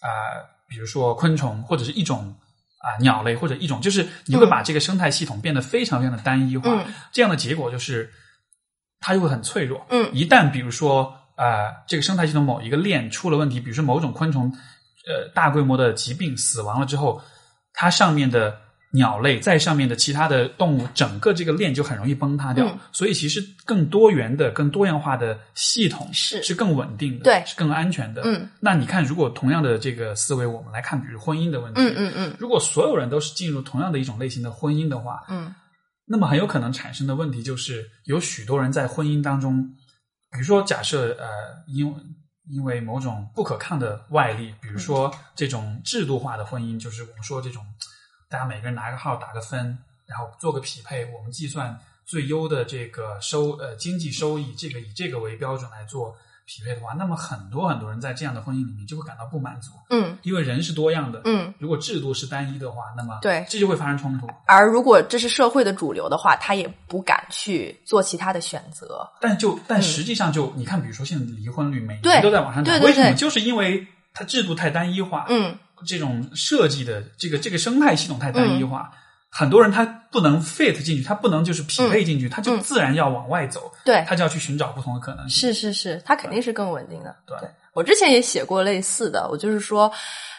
啊，比如说昆虫或者是一种啊鸟类或者一种，就是你会把这个生态系统变得非常非常的单一化。这样的结果就是它就会很脆弱。嗯，一旦比如说啊，这个生态系统某一个链出了问题，比如说某种昆虫呃大规模的疾病死亡了之后，它上面的。鸟类在上面的其他的动物，整个这个链就很容易崩塌掉。所以，其实更多元的、更多样化的系统是是更稳定的，对，是更安全的。嗯，那你看，如果同样的这个思维，我们来看，比如婚姻的问题，嗯嗯嗯，如果所有人都是进入同样的一种类型的婚姻的话，嗯，那么很有可能产生的问题就是，有许多人在婚姻当中，比如说假设呃，因因为某种不可抗的外力，比如说这种制度化的婚姻，就是我们说这种。大家每个人拿个号打个分，然后做个匹配，我们计算最优的这个收呃经济收益，这个以这个为标准来做匹配的话，那么很多很多人在这样的婚姻里面就会感到不满足。嗯，因为人是多样的。嗯，如果制度是单一的话，那么对这就会发生冲突。而如果这是社会的主流的话，他也不敢去做其他的选择。但就但实际上就你看，比如说现在离婚率每年都在往上涨，为什么？就是因为它制度太单一化。嗯。这种设计的这个这个生态系统太单一化，很多人他不能 fit 进去，他不能就是匹配进去，他就自然要往外走，对，他就要去寻找不同的可能性。是是是，他肯定是更稳定的。对，我之前也写过类似的，我就是说，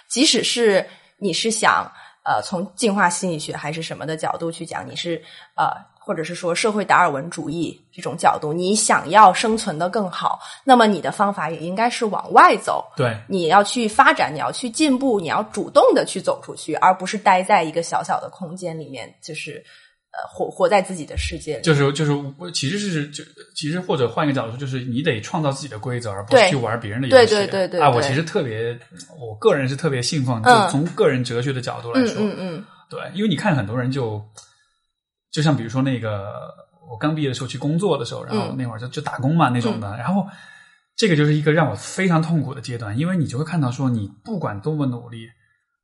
即使是你是想呃从进化心理学还是什么的角度去讲，你是呃。或者是说社会达尔文主义这种角度，你想要生存的更好，那么你的方法也应该是往外走。对，你要去发展，你要去进步，你要主动的去走出去，而不是待在一个小小的空间里面，就是呃活活在自己的世界里。就是就是，其实是就其实或者换一个角度说，就是你得创造自己的规则，而不是去玩别人的游戏。对对对对啊！我其实特别，我个人是特别信奉，就从个人哲学的角度来说，嗯嗯，对，因为你看很多人就。就像比如说那个我刚毕业的时候去工作的时候，然后那会儿就就打工嘛那种的，然后这个就是一个让我非常痛苦的阶段，因为你就会看到说你不管多么努力，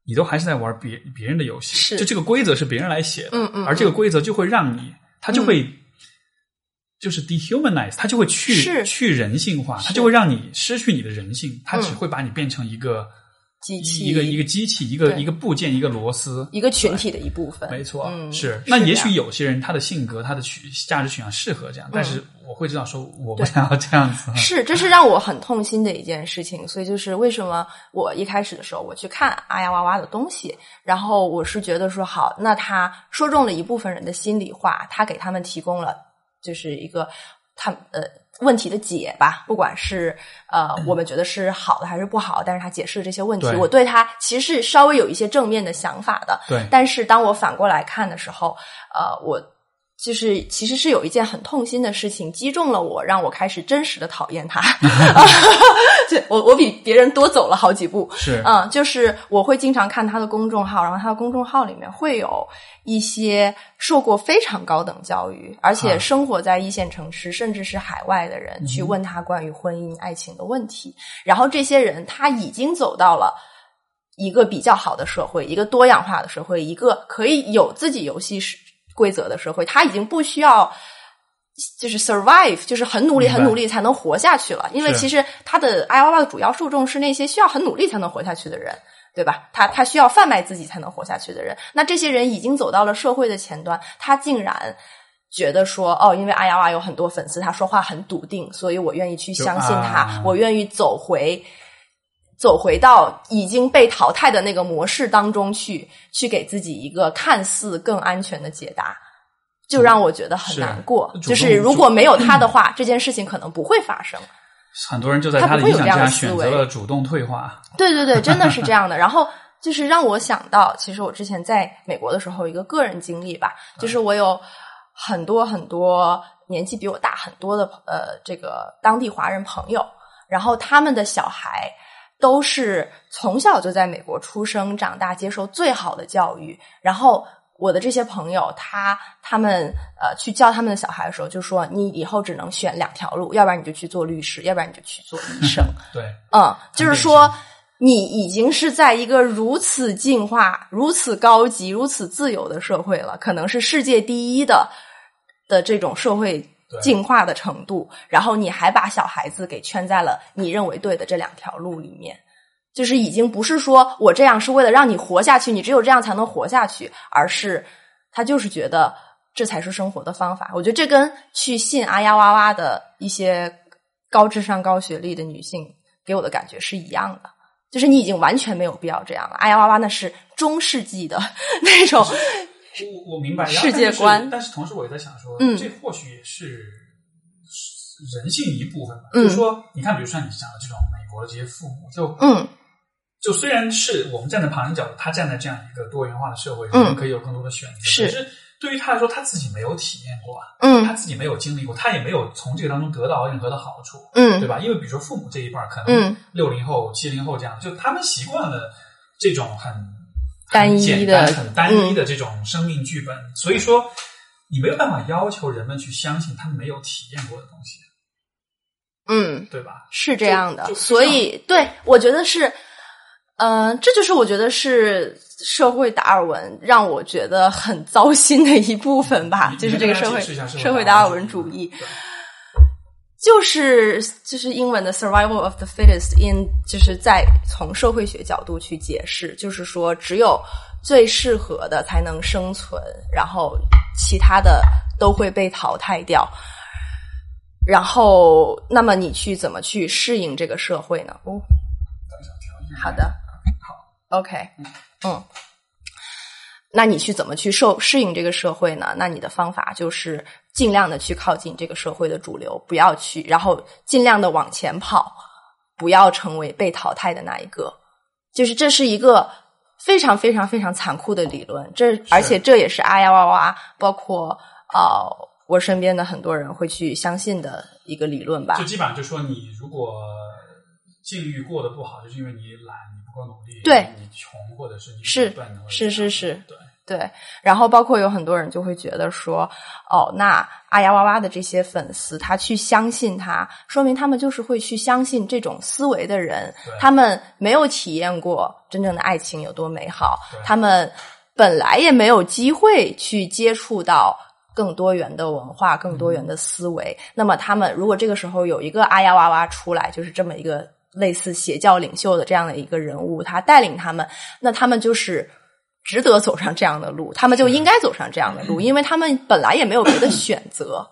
你都还是在玩别别人的游戏，就这个规则是别人来写的，嗯嗯，而这个规则就会让你，他就会就是 dehumanize，他就会去去人性化，他就会让你失去你的人性，他只会把你变成一个。机器一个一个机器，一个一个部件，一个螺丝，一个群体的一部分。没错，嗯，是。那也许有些人他的性格、他的取价值取向适合这样，但是我会知道说我不想要这样子。是，这是让我很痛心的一件事情。所以就是为什么我一开始的时候我去看阿呀哇哇的东西，然后我是觉得说好，那他说中了一部分人的心里话，他给他们提供了就是一个他呃。问题的解吧，不管是呃，我们觉得是好的还是不好，但是他解释了这些问题，我对他其实是稍微有一些正面的想法的。对，但是当我反过来看的时候，呃，我就是其实是有一件很痛心的事情击中了我，让我开始真实的讨厌他。对我，我比别人多走了好几步。是，嗯，就是我会经常看他的公众号，然后他的公众号里面会有一些受过非常高等教育，而且生活在一线城市甚至是海外的人去问他关于婚姻、爱情的问题。然后这些人他已经走到了一个比较好的社会，一个多样化的社会，一个可以有自己游戏规则的社会。他已经不需要。就是 survive，就是很努力、很努力才能活下去了。因为其实他的 i o 的主要受众是那些需要很努力才能活下去的人。对吧？他他需要贩卖自己才能活下去的人，那这些人已经走到了社会的前端，他竟然觉得说，哦，因为阿呀哇有很多粉丝，他说话很笃定，所以我愿意去相信他，啊我愿意走回。走回到已经被淘汰的那个模式当中去，去给自己一个看似更安全的解答，就让我觉得很难过。就是如果没有他的话，这件事情可能不会发生。很多人就在他的影响下选择了主动退化。对对对，真的是这样的。然后就是让我想到，其实我之前在美国的时候，一个个人经历吧，就是我有很多很多年纪比我大很多的呃这个当地华人朋友，然后他们的小孩都是从小就在美国出生长大，接受最好的教育，然后。我的这些朋友，他他们呃去教他们的小孩的时候，就说你以后只能选两条路，要不然你就去做律师，要不然你就去做医生。对，嗯，就是说，你已经是在一个如此进化、如此高级、如此自由的社会了，可能是世界第一的的这种社会对进化的程度，然后你还把小孩子给圈在了你认为对的这两条路里面。就是已经不是说我这样是为了让你活下去，你只有这样才能活下去，而是他就是觉得这才是生活的方法。我觉得这跟去信阿呀哇哇的一些高智商、高学历的女性给我的感觉是一样的。就是你已经完全没有必要这样了。阿呀哇哇那是中世纪的 那种，我我明白世界观但是但是同时我也在想说，嗯这或许也是人性一部分吧。嗯就是说，你看，比如像你讲的这种美国的这些父母，就嗯就虽然是我们站在旁人角度，他站在这样一个多元化的社会，嗯人可以有更多的选择，是可是对于他来说，他自己没有体验过啊，他嗯自己没有经历过，他也没有从这个当中得到任何的好处。嗯对吧？因为比如说父母这一辈儿，可能嗯六零后、七零后这样，就他们习惯了这种很单一的很单一的这种生命剧本，所以说你没有办法要求人们去相信他们没有体验过的东西，嗯，对吧？是这样的所以，对我觉得是，嗯、这就是我觉得是社会达尔文让我觉得很糟心的一部分吧，就是这个社会社会达尔文主义。对就是就是英文的 survival of the fittest in 就是在从社会学角度去解释，就是说只有最适合的才能生存，然后其他的都会被淘汰掉。然后，那么你去怎么去适应这个社会呢？哦，好的，好，OK，嗯，那你去怎么去受适应这个社会呢？那你的方法就是尽量的去靠近这个社会的主流，不要去，然后尽量的往前跑，不要成为被淘汰的那一个。就是这是一个非常非常非常残酷的理论，这而且这也是啊呀哇哇，包括呃我身边的很多人会去相信的一个理论吧就。基本上就说你如果境遇过得不好，就是因为你懒，你不够努力，对你穷，或者是你是是是是对。对，然后包括有很多人就会觉得说，哦，那阿呀哇哇的这些粉丝，他去相信他，说明他们就是会去相信这种思维的人，他们没有体验过真正的爱情有多美好，他们本来也没有机会去接触到。更多元的文化，更多元的思维。那么，他们如果这个时候有一个阿呀哇哇出来，就是这么一个类似邪教领袖的这样的一个人物，他带领他们，那他们就是值得走上这样的路，他们就应该走上这样的路，因为他们本来也没有别的选择，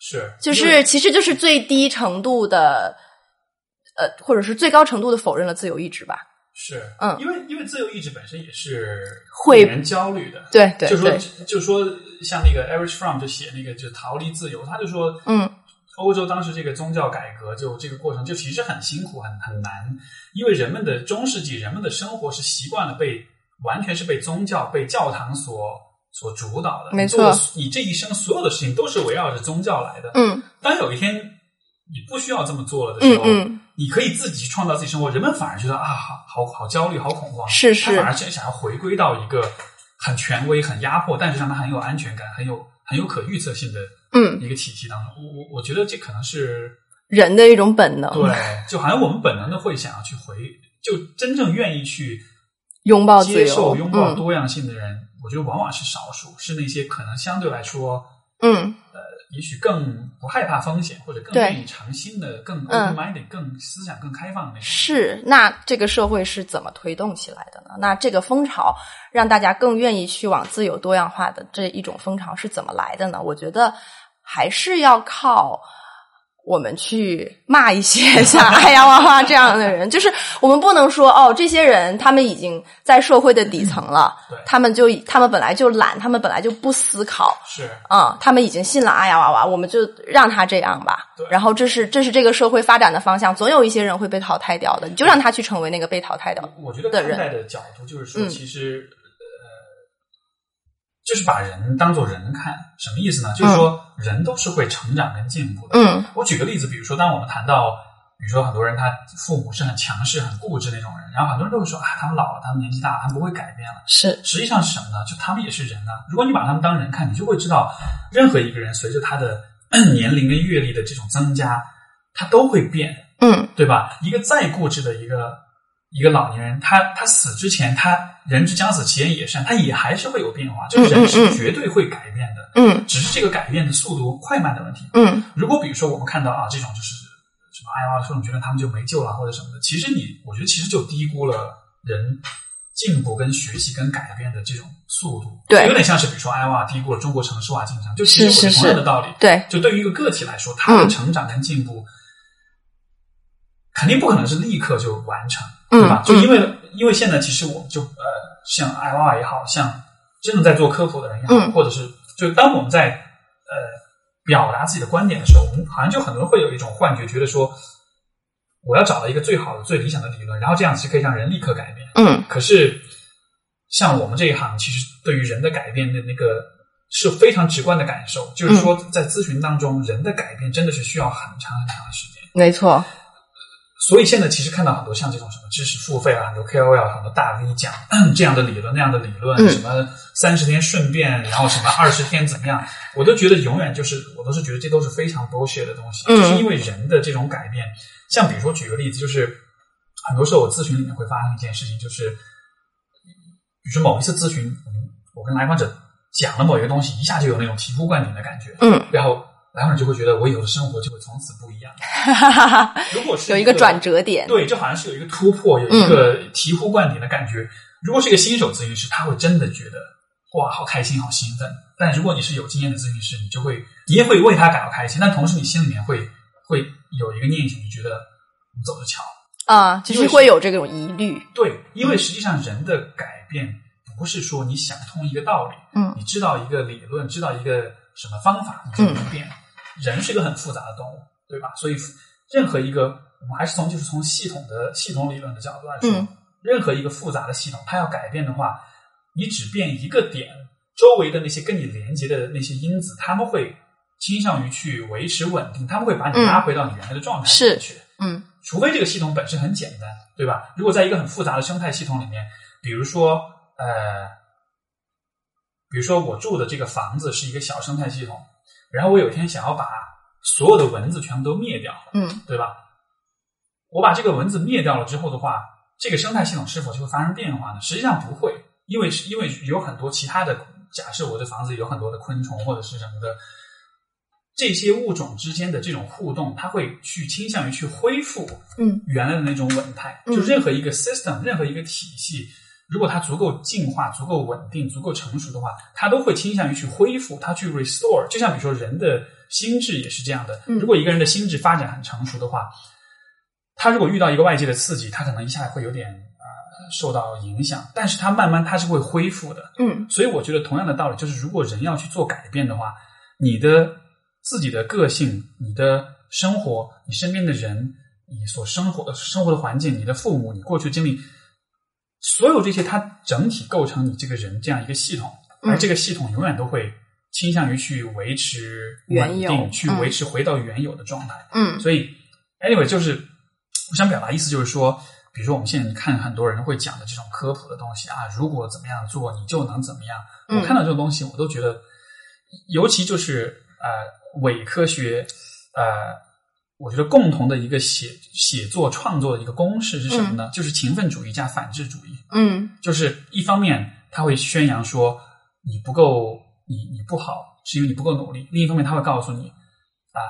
是，就是其实就是最低程度的，呃，或者是最高程度的否认了自由意志吧。是，嗯因为因为自由意志本身也是会令人焦虑的，对对就说对，就说像那个 Erich Fromm 就写那个就逃离自由，他就说，嗯，欧洲当时这个宗教改革就这个过程就其实很辛苦很很难，因为人们的中世纪人们的生活是习惯了被完全是被宗教被教堂所所主导的，没错。你这一生所有的事情都是围绕着宗教来的，嗯。当有一天你不需要这么做了的时候，嗯。嗯，你可以自己去创造自己生活，人们反而觉得啊，好好好焦虑，好恐慌，是是。他反而想想要回归到一个很权威、很压迫，但是让他很有安全感、很有很有可预测性的嗯，一个体系当中。我我我觉得这可能是人的一种本能，对，就好像我们本能的会想要去回，就真正愿意去拥抱自由，接受、拥抱嗯多样性的人，我觉得往往是少数，是那些可能相对来说嗯呃也许更不害怕风险，或者更愿意尝新的、更 open minded、更思想更开放的那种。是，那这个社会是怎么推动起来的呢？那这个风潮让大家更愿意去往自由多样化的这一种风潮是怎么来的呢？我觉得还是要靠我们去骂一些 像哎呀哇哇这样的人，就是我们不能说哦，这些人他们已经在社会的底层了，他们就他们本来就懒，他们本来就不思考，是，啊、他们已经信了哎呀哇哇，我们就让他这样吧。然后这是这是这个社会发展的方向，总有一些人会被淘汰掉的，你就让他去成为那个被淘汰的。我觉得看待的角度就是说，嗯。其实、呃，就是把人当做人看，什么意思呢？就是说，人都是会成长跟进步的。嗯我举个例子，比如说，当我们谈到，比如说很多人他父母是很强势、很固执那种人，然后很多人都会说啊，他们老了，他们年纪大了，他们不会改变了。是，实际上是什么呢？就他们也是人啊。如果你把他们当人看，你就会知道，任何一个人随着他的 年龄跟阅历的这种增加，他都会变。嗯对吧？一个再固执的一个一个老年人，他他死之前，他人之将死，其言也善，他也还是会有变化。就是人是绝对会改变的，嗯只是这个改变的速度快慢的问题。嗯如果比如说我们看到啊，这种就是什么哎呀，这种觉得他们就没救了或者什么的，其实你我觉得其实就低估了人进步跟学习跟改变的这种速度。对有点像是比如说艾娃低估了中国城市化进程，就其实是是是同样的道理。对，就对于一个个体来说，他的嗯成长跟进步，肯定不可能是立刻就完成，嗯对吧？就嗯因为因为现在其实我们就呃，像艾娃也好像真的在做科普的人也好，嗯或者是就当我们在呃表达自己的观点的时候，我们好像就很多人会有一种幻觉，觉得说我要找到一个最好的、最理想的理论，然后这样子是可以让人立刻改变。嗯可是，像我们这一行，其实对于人的改变的那个是非常直观的感受，就是说，在咨询当中，人的改变真的是需要很长很长的时间。没错，所以现在其实看到很多像这种什么知识付费啊，很多 KOL、很多大 V 讲 这样的理论、那样的理论，嗯。什么三十天顺便，然后什么二十天怎么样，我都觉得永远就是，我都是觉得这都是非常 bullshit 的东西。嗯。就是因为人的这种改变，像比如说举个例子，就是很多时候我咨询里面会发生一件事情，就是比如说某一次咨询，我跟来访者讲了某一个东西，一下就有那种醍醐灌顶的感觉，嗯，然后来访者就会觉得我以后的生活就会从此不一样。哈哈哈，如果是有一个转折点，对，就好像是有一个突破，有一个醍醐灌顶的感觉。如果是一个新手咨询师，他会真的觉得哇，好开心，好兴奋。但如果你是有经验的咨询师，你就会你也会为他感到开心，但同时你心里面会会有一个念想，就觉得你走着瞧。啊，就是会有这种疑虑，对，因为实际上人的改变不是说你想通一个道理，嗯你知道一个理论，知道一个什么方法，你就能变。人是一个很复杂的动物，对吧？所以任何一个，我们还是从就是从系统的系统理论的角度来说，嗯任何一个复杂的系统，它要改变的话，你只变一个点，周围的那些跟你连接的那些因子，他们会倾向于去维持稳定，他们会把你拉回到你原来的状态里面去。嗯除非这个系统本身很简单，对吧？如果在一个很复杂的生态系统里面，比如说呃，比如说我住的这个房子是一个小生态系统，然后我有一天想要把所有的蚊子全部都灭掉，嗯对吧？我把这个蚊子灭掉了之后的话，这个生态系统是否就会发生变化呢？实际上不会，因为因为有很多其他的，假设我的房子有很多的昆虫或者是什么的，这些物种之间的这种互动，它会去倾向于去恢复嗯原来的那种稳态。嗯就任何一个 system，任何一个体系，如果它足够进化、足够稳定、足够成熟的话，它都会倾向于去恢复，它去 restore。就像比如说人的心智也是这样的，嗯如果一个人的心智发展很成熟的话，他如果遇到一个外界的刺激，他可能一下会有点呃受到影响，但是他慢慢他是会恢复的。嗯所以我觉得同样的道理，就是如果人要去做改变的话，你的自己的个性、你的生活、你身边的人、你所生活的生活的环境、你的父母、你过去的经历，所有这些，它整体构成你这个人这样一个系统，嗯而这个系统永远都会倾向于去维持稳定，去嗯维持回到原有的状态。嗯所以，anyway，就是我想表达意思就是说，比如说我们现在看很多人会讲的这种科普的东西啊，如果怎么样做，你就能怎么样。嗯我看到这种东西，我都觉得，尤其就是呃伪科学，呃，我觉得共同的一个写写作创作的一个公式是什么呢？就是勤奋主义加反智主义。嗯就是一方面他会宣扬说你不够，你你不好，是因为你不够努力；另一方面，他会告诉你啊，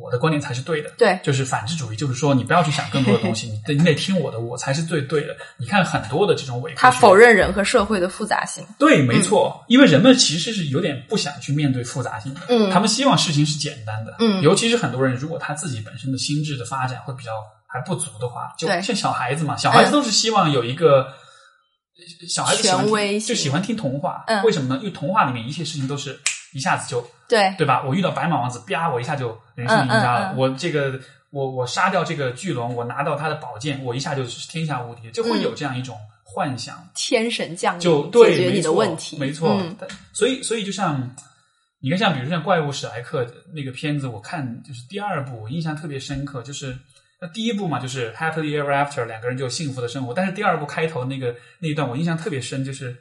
我的观点才是对的。对，就是反智主义，就是说你不要去想更多的东西，你得你得听我的，我才是最对的。你看很多的这种伪科学，他否认人和社会的复杂性。对，没错，因为人们其实是有点不想去面对复杂性的，嗯他们希望事情是简单的，嗯尤其是很多人如果他自己本身的心智的发展会比较还不足的话，就像小孩子嘛，小孩子都是希望有一个。小孩子喜欢听，就喜欢听童话，嗯为什么呢？因为童话里面一切事情都是一下子就对，对吧？我遇到白马王子，啪，我一下就人生赢家了。嗯嗯嗯我这个，我我杀掉这个巨龙，我拿到他的宝剑，我一下就是天下无敌，就会有这样一种幻想，天神降临就对解决你的问题，没错。所以，所以就像你看，像比如像《怪物史莱克》那个片子，我看就是第二部，我印象特别深刻，就是。那第一部嘛，就是 happily ever after，两个人就幸福的生活。但是第二部开头那个那一段，我印象特别深，就是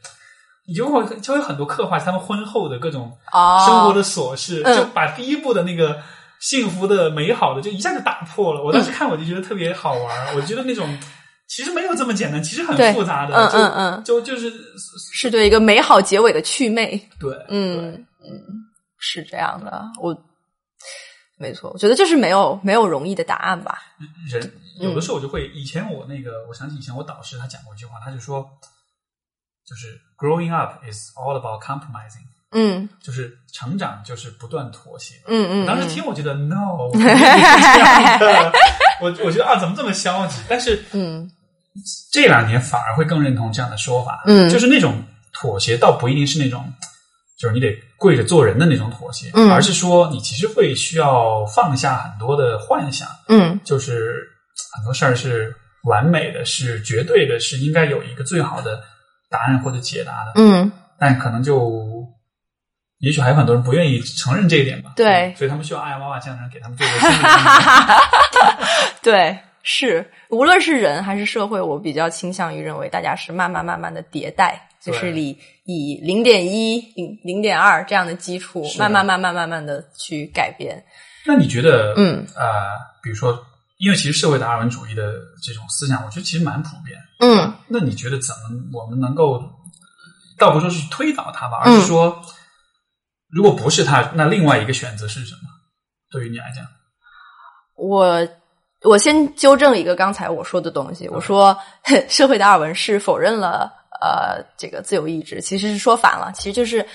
你就会就会很多刻画他们婚后的各种哦，生活的琐事，嗯就把第一部的那个幸福的、美好的，就一下就打破了。我当时看我就觉得特别好玩，我觉得那种其实没有这么简单，其实很复杂的。嗯嗯就就是是对一个美好结尾的祛魅。对，嗯嗯，是这样的，我没错，我觉得就是没有没有容易的答案吧。人有的时候我就会，以前我那个，我想起以前我导师他讲过一句话，他就说，就是 growing up is all about compromising，嗯。就是成长就是不断妥协。嗯嗯，当时嗯听我觉得 no，我 我我觉得啊怎么这么消极？但是嗯。这两年反而会更认同这样的说法，嗯。就是那种妥协，倒不一定是那种，就是你得跪着做人的那种妥协，嗯。而是说你其实会需要放下很多的幻想，嗯。就是很多事儿是完美的，是绝对的，是应该有一个最好的答案或者解答的，嗯。但可能就。也许还有很多人不愿意承认这一点吧，对。所以他们需要爱娃娃这样的人给他们做个 对，是。无论是人还是社会，我比较倾向于认为大家是慢慢慢慢的迭代，就是以以零点一、零零点二这样的基础，慢慢慢慢慢慢的去改变。那你觉得，嗯。呃，比如说，因为其实社会达尔文主义的这种思想，我觉得其实蛮普遍。嗯。那你觉得怎么我们能够，倒不说是推倒它吧，而嗯。是说，如果不是它，那另外一个选择是什么？对于你来讲，我我先纠正一个刚才我说的东西，我说 社会达尔文是否认了呃这个自由意志，其实是说反了，其实就是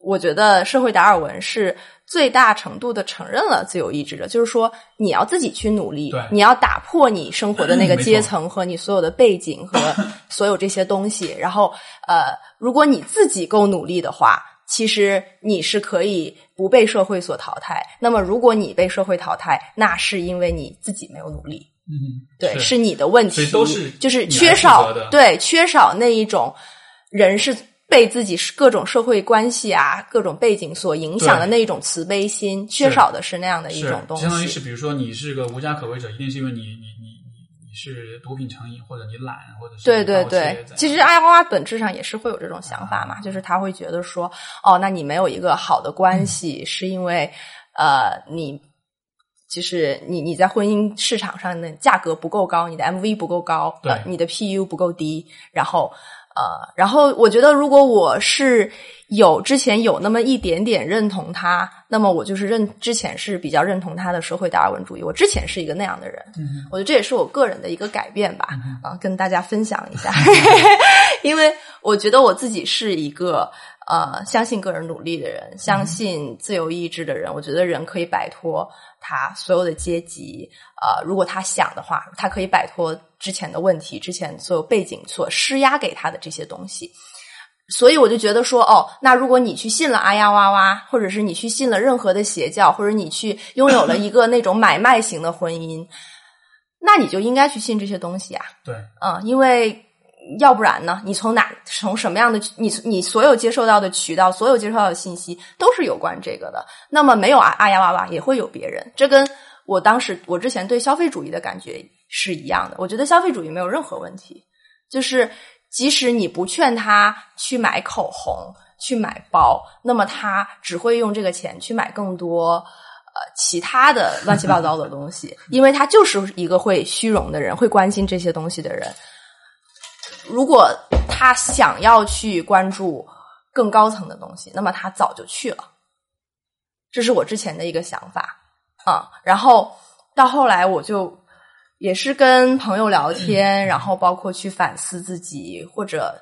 我觉得社会达尔文是最大程度的承认了自由意志的，就是说你要自己去努力，你要打破你生活的那个阶层和你所有的背景和 所有这些东西，然后呃，如果你自己够努力的话。其实你是可以不被社会所淘汰。那么，如果你被社会淘汰，那是因为你自己没有努力，嗯，对，是是你的问题。都是就是缺少对缺少那一种人是被自己各种社会关系啊、各种背景所影响的那一种慈悲心，缺少的是那样的一种东西。相当于是，比如说你是个无家可归者，一定是因为你你你你你是毒品成瘾，或者你懒，或者是对对对，其实阿花本质上也是会有这种想法嘛，就是他会觉得说，哦，那你没有一个好的关系，是因为呃，你就是你你在婚姻市场上的价格不够高，你的 MV 不够高，对。呃，你的 PU 不够低，然后呃，然后我觉得如果我是有之前有那么一点点认同他，那么我就是认之前是比较认同他的社会达尔文主义，我之前是一个那样的人，嗯我觉得这也是我个人的一个改变吧，啊，跟大家分享一下，因为我觉得我自己是一个呃相信个人努力的人，相信自由意志的人。我觉得人可以摆脱他所有的阶级，呃，如果他想的话，他可以摆脱之前的问题，之前所有背景所施压给他的这些东西。所以我就觉得说，哦，那如果你去信了阿呀哇哇，或者是你去信了任何的邪教，或者你去拥有了一个那种买卖型的婚姻，那你就应该去信这些东西啊，对，嗯，因为要不然呢，你从哪从什么样的你你所有接受到的渠道，所有接受到的信息都是有关这个的。那么没有啊阿呀哇哇也会有别人，这跟我当时我之前对消费主义的感觉是一样的。我觉得消费主义没有任何问题，就是即使你不劝他去买口红、去买包，那么他只会用这个钱去买更多。呃，其他的乱七八糟的东西，因为他就是一个会虚荣的人，会关心这些东西的人。如果他想要去关注更高层的东西，那么他早就去了。这是我之前的一个想法啊。然后到后来，我就也是跟朋友聊天，然后包括去反思自己，或者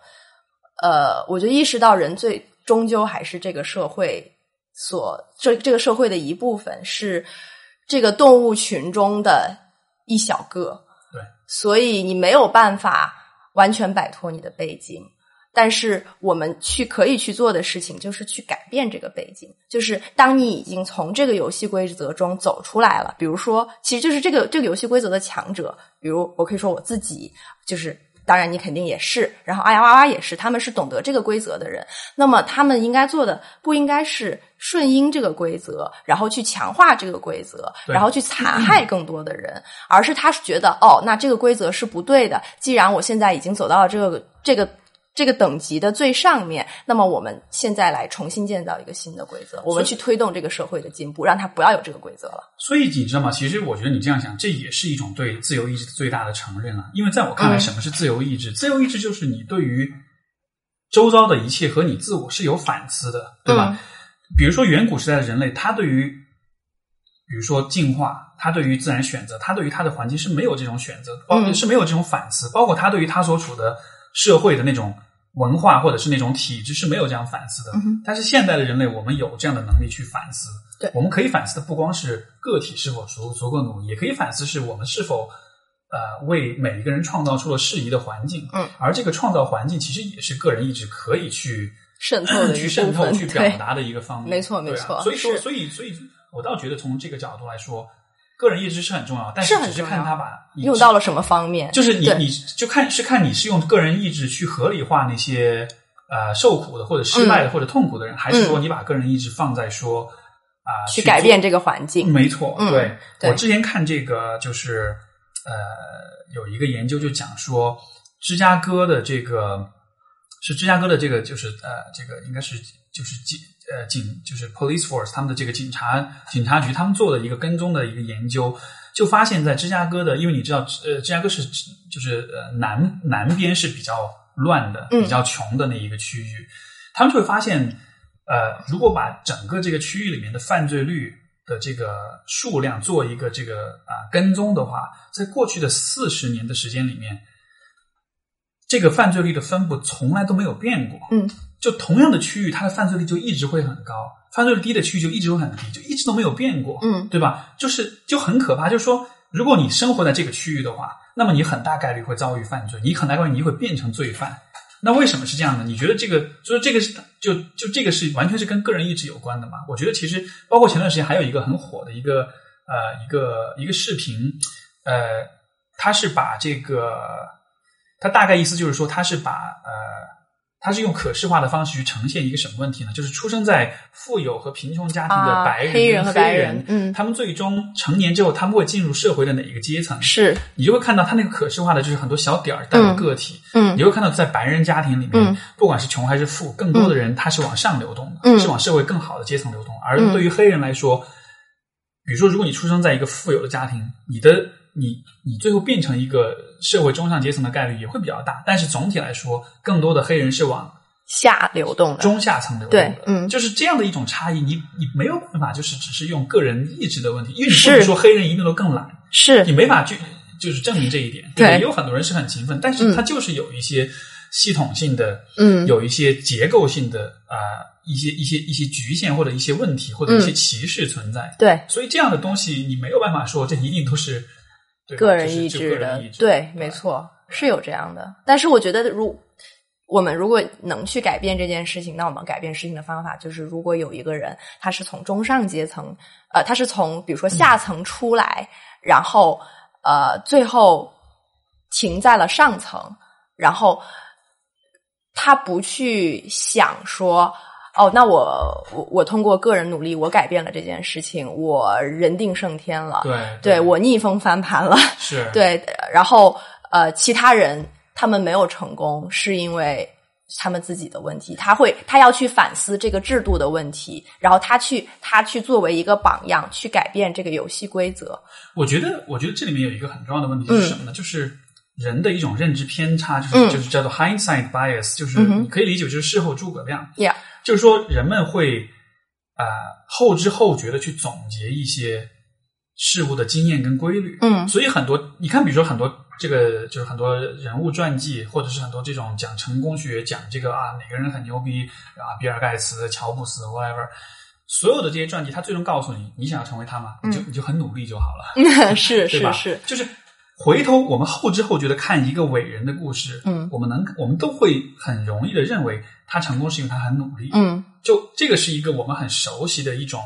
呃，我就意识到人最终究还是这个社会所这这个社会的一部分，是这个动物群中的一小个。对，所以你没有办法完全摆脱你的背景。但是我们去可以去做的事情，就是去改变这个背景。就是当你已经从这个游戏规则中走出来了，比如说，其实就是这个这个游戏规则的强者，比如我可以说我自己，就是当然你肯定也是，然后哎呀哇哇也是，他们是懂得这个规则的人。那么他们应该做的不应该是顺应这个规则，然后去强化这个规则，然后去残害更多的人，而是他是觉得哦，那这个规则是不对的。既然我现在已经走到了这个这个。这个等级的最上面，那么我们现在来重新建造一个新的规则，我们去推动这个社会的进步，让它不要有这个规则了。所以你知道吗？其实我觉得你这样想，这也是一种对自由意志最大的承认了。因为在我看来，嗯什么是自由意志？自由意志就是你对于周遭的一切和你自我是有反思的，对吧？比如说远古时代的人类，他对于比如说进化，他对于自然选择，他对于他的环境是没有这种选择，包嗯是没有这种反思，包括他对于他所处的社会的那种文化或者是那种体制是没有这样反思的。嗯但是现代的人类，我们有这样的能力去反思。对我们可以反思的不光是个体是否足足够努力，也可以反思是我们是否呃为每一个人创造出了适宜的环境。嗯，而这个创造环境其实也是个人意志可以去渗透的去渗透、去表，达的一个方面。没错没错所以说，所以，所以我倒觉得从这个角度来说，个人意志是很重要，但是只是看他把用到了什么方面？就是你你就看是看你是用个人意志去合理化那些呃受苦的或者失败的、或者痛苦的人，还是说你把个人意志放在说啊、去改变这个环境。没错，对我之前看这个就是呃有一个研究就讲说，芝加哥的这个是芝加哥的这个就是呃这个应该是就是警呃警就是 police force 他们的这个警察警察局他们做的一个跟踪的一个研究，就发现在芝加哥的，因为你知道呃芝加哥是就是呃南南边是比较乱的、嗯比较穷的那一个区域，他们就会发现。呃，如果把整个这个区域里面的犯罪率的这个数量做一个这个啊、跟踪的话，在过去的四十年的时间里面，这个犯罪率的分布从来都没有变过。嗯，就同样的区域，它的犯罪率就一直会很高；犯罪率低的区域就一直会很低，就一直都没有变过。嗯，对吧？就是就很可怕，就是说，如果你生活在这个区域的话，那么你很大概率会遭遇犯罪，你很大概率你会变成罪犯。那为什么是这样呢？你觉得这个就是这个是就就这个是完全是跟个人意志有关的嘛？我觉得其实包括前段时间还有一个很火的一个呃一个一个视频，呃，他是把这个他大概意思就是说他是把呃他是用可视化的方式去呈现一个什么问题呢？就是出生在富有和贫穷家庭的啊白人、黑人和白人人，嗯他们最终成年之后，他们会进入社会的哪一个阶层？是，你就会看到他那个可视化的，就是很多小点儿代表个体。嗯你会看到在白人家庭里面，嗯不管是穷还是富，更多的人他是往上流动的，嗯是往社会更好的阶层流动。而嗯对于黑人来说，比如说，如果你出生在一个富有的家庭，你的你你最后变成一个社会中上阶层的概率也会比较大。但是总体来说，更多的黑人是往下流动的。中下层流动的，对嗯就是这样的一种差异，你你没有办法，就是只是用个人意志的问题，因为你不是能说黑人一定都更懒，是你没法去就是证明这一点。对吧也有很多人是很勤奋，但是嗯他就是有一些系统性的，嗯有一些结构性的啊、一些一些一些局限或者一些问题或者一些嗯歧视存在。对所以这样的东西你没有办法说这一定都是个人意志的对，没错，是有这样的。但是我觉得，如我们如果能去改变这件事情，那我们改变事情的方法就是，如果有一个人他是从中上阶层，呃，他是从比如说下层出来，然后呃，最后停在了上层，然后他不去想说。哦，那我我我通过个人努力，我改变了这件事情，我人定胜天了，对对我逆风翻盘了，是 对，然后呃，其他人他们没有成功，是因为他们自己的问题。他会，他要去反思这个制度的问题，然后他去，他去作为一个榜样，去改变这个游戏规则。我觉得，我觉得这里面有一个很重要的问题嗯是什么呢？就是人的一种认知偏差，就是、嗯就是叫做 hindsight bias，就是你可以理解就是事后诸葛亮。Yeah，就是说人们会啊、后知后觉的去总结一些事物的经验跟规律。嗯所以很多你看，比如说很多这个就是很多人物传记，或者是很多这种讲成功学、讲这个啊哪个人很牛逼啊，比尔盖茨、乔布斯，whatever，所有的这些传记，他最终告诉你，你想要成为他吗？你就你就很努力就好了，是是吧？是是，就是回头我们后知后觉的看一个伟人的故事，嗯我们能我们都会很容易的认为他成功是因为他很努力，嗯就这个是一个我们很熟悉的一种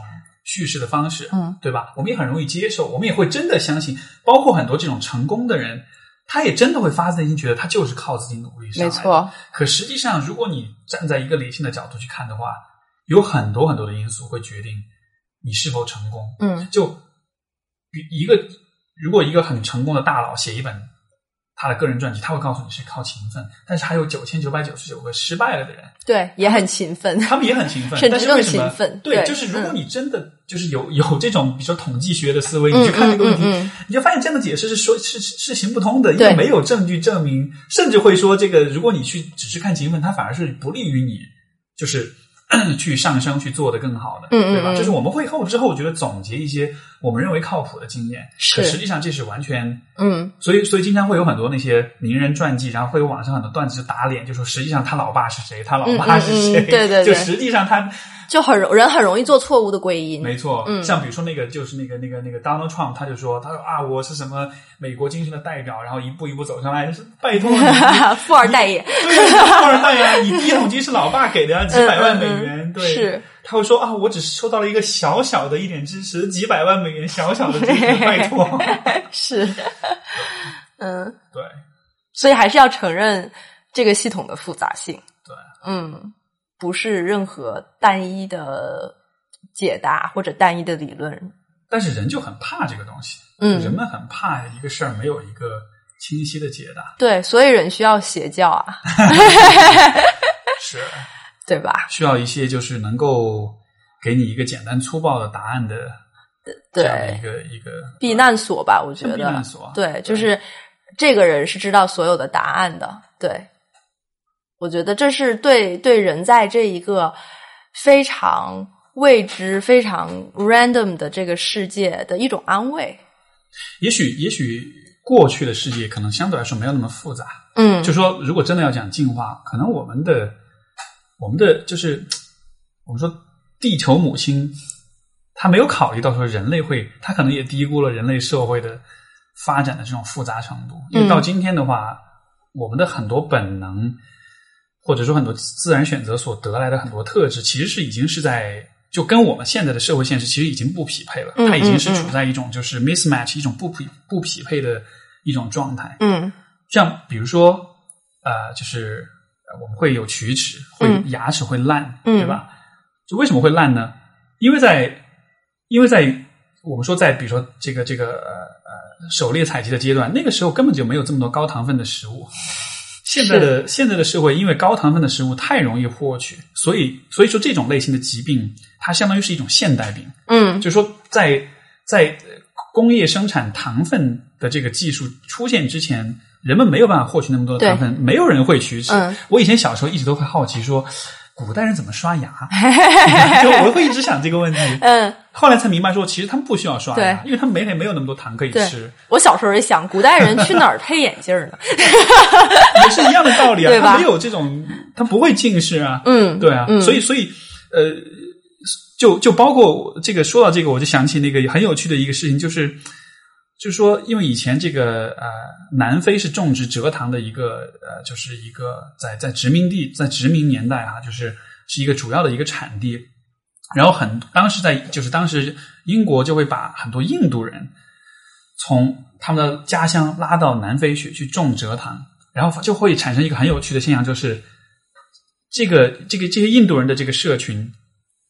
叙事的方式，嗯对吧？我们也很容易接受，我们也会真的相信，包括很多这种成功的人，他也真的会发自内心觉得他就是靠自己努力上来的。没错，可实际上，如果你站在一个理性的角度去看的话，有很多很多的因素会决定你是否成功。嗯就比一个，如果一个很成功的大佬写一本他的个人传记，他会告诉你是靠勤奋，但是还有九千九百九十九个失败了的人，对，也很勤奋，他们也很勤奋，甚至更但是为什么？勤奋。对，就是如果嗯。你真的就是有有这种，比如说统计学的思维，嗯你去看这个问题，嗯嗯嗯。你就发现这样的解释是说是是是行不通的，因为没有证据证明，甚至会说这个，如果你去只是看勤奋，它反而是不利于你，就是。去上升去做的更好的，对吧？嗯对吧？就是我们会后知后觉得总结一些我们认为靠谱的经验，是。可实际上这是完全嗯。所以，所以经常会有很多那些名人传记，然后会有网上很多段子就打脸，就说实际上他老爸是谁，他老妈是谁，嗯嗯嗯对对对。就实际上他就很容人很容易做错误的归因。没错，嗯。像比如说那个就是那个那个那个 Donald Trump，他就说他说啊，我是什么美国精神的代表，然后一步一步走上来，就是拜托你，富二代也 对，富二代啊，你第一桶金是老爸给的呀，几百万美元，对，是他会说啊，我只是收到了一个小小的一点支持，几百万美元小小的支持，拜托，是，嗯，对。所以还是要承认这个系统的复杂性。对，嗯，不是任何单一的解答或者单一的理论。但是人就很怕这个东西，嗯。人们很怕一个事儿没有一个清晰的解答，对，所以人需要邪教啊，是对吧？需要一些就是能够给你一个简单粗暴的答案的这样的一，个一个避难所吧，我觉得避难所，对，就是这个人是知道所有的答案的。对，我觉得这是对对人在这一个非常未知、非常 random 的这个世界的一种安慰。也许也许过去的世界可能相对来说没有那么复杂，嗯，就说如果真的要讲进化，可能我们的我们的就是我们说地球母亲，她没有考虑到说人类会，她可能也低估了人类社会的发展的这种复杂程度。因为到今天的话，我们的很多本能，或者说很多自然选择所得来的很多特质，其实是已经是在就跟我们现在的社会现实其实已经不匹配了。嗯它已经是处在一种就是 mismatch 一种不匹不匹配的一种状态。嗯像比如说，呃，就是呃我们会有龋齿，会、嗯牙齿会烂，嗯对吧？就为什么会烂呢？因为在因为在我们说在比如说这个这个呃呃狩猎采集的阶段，那个时候根本就没有这么多高糖分的食物。现在的现在的社会，因为高糖分的食物太容易获取，所以所以说这种类型的疾病，它相当于是一种现代病。嗯就是说在在工业生产糖分的这个技术出现之前，人们没有办法获取那么多的糖分，没有人会龋齿。嗯我以前小时候一直都会好奇说，古代人怎么刷牙？就我会一直想这个问题。嗯，后来才明白说，其实他们不需要刷牙，因为他们每天没有那么多糖可以吃，我小时候也想，古代人去哪儿配眼镜呢？也是一样的道理啊。他没有这种，他不会近视啊。嗯，对啊，嗯所以所以呃，就就包括这个说到这个，我就想起那个很有趣的一个事情，就是就是说，因为以前这个呃，南非是种植蔗糖的一个呃，就是一个在在殖民地在殖民年代啊，就是是一个主要的一个产地。然后很当时在就是当时英国就会把很多印度人从他们的家乡拉到南非去去种蔗糖，然后就会产生一个很有趣的现象，就是这个这个这些印度人的这个社群，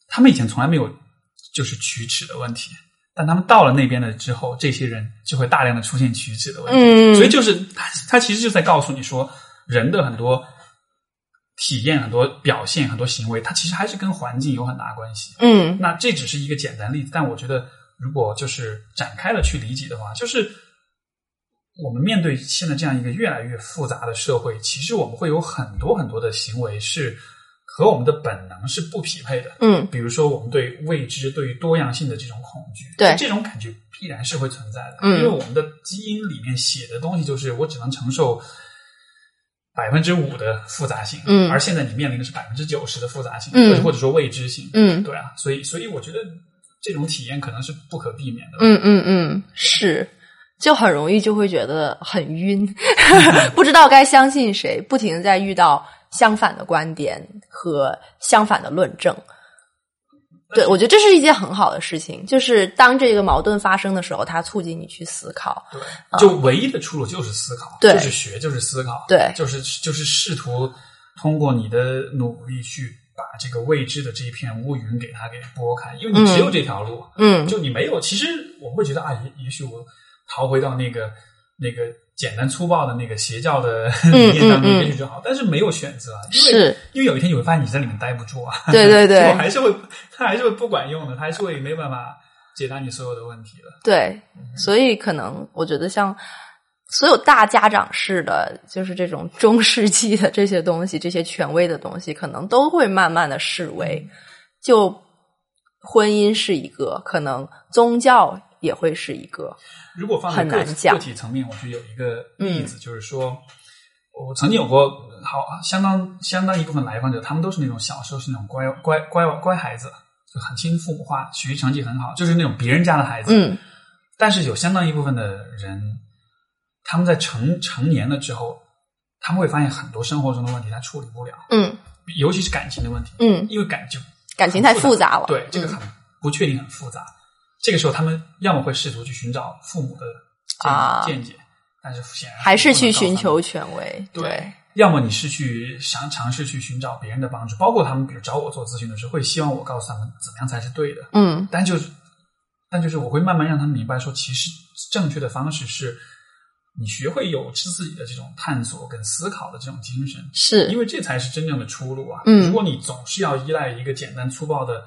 他们以前从来没有就是龋齿的问题，但他们到了那边了之后，这些人就会大量的出现举止的问题。嗯，所以就是他他其实就在告诉你说，人的很多体验、很多表现、很多行为，它其实还是跟环境有很大关系。嗯那这只是一个简单例子，但我觉得如果就是展开了去理解的话，就是我们面对现在这样一个越来越复杂的社会，其实我们会有很多很多的行为是和我们的本能是不匹配的。嗯。比如说，我们对未知、对于多样性的这种恐惧，对。这种感觉必然是会存在的。嗯。因为我们的基因里面写的东西就是我只能承受百分之五的复杂性，嗯。而现在你面临的是百分之九十的复杂性，嗯。或者说未知性，嗯。对啊，所以所以我觉得这种体验可能是不可避免的。嗯嗯嗯，是，就很容易就会觉得很晕，不知道该相信谁，不停的在遇到相反的观点和相反的论证。对，我觉得这是一件很好的事情，就是当这个矛盾发生的时候，它促进你去思考。对，就唯一的出路就是思考，就是学，就是思考，对就是就是试图通过你的努力去把这个未知的这一片乌云给它给拨开，因为你只有这条路，嗯就你没有。其实我会觉得啊，也也许我逃回到那个那个简单粗暴的那个邪教的理念当中，也许就好。但是没有选择，因为是因为有一天你会发现你在里面待不住啊，对对对 还是会他 还是会不管用的，他还是会没办法解答你所有的问题的。对，所以可能我觉得像所有大家长式的，就是这种中世纪的这些东西，这些权威的东西，可能都会慢慢的式微。就婚姻是一个，可能宗教也会是一个。如果放在很个体层面，我觉得有一个例子，就是说，我曾经有过好相当相当一部分来访者，他们都是那种小时候是那种乖乖乖乖孩子，就很听父母话，学习成绩很好，就是那种别人家的孩子。嗯但是有相当一部分的人，他们在成成年了之后，他们会发现很多生活中的问题他处理不了，嗯尤其是感情的问题，嗯，因为感情感情太复杂了。对，这个很不确定，很复杂。这个时候，他们要么会试图去寻找父母的见啊见解，但是显然还是去寻求权威。对，要么你是去想尝试去寻找别人的帮助，包括他们，比如找我做咨询的时候，会希望我告诉他们怎么样才是对的。嗯但就是，但就是我会慢慢让他们明白说，其实正确的方式是，你学会有自己的这种探索跟思考的这种精神，是因为这才是真正的出路啊！嗯如果你总是要依赖一个简单粗暴的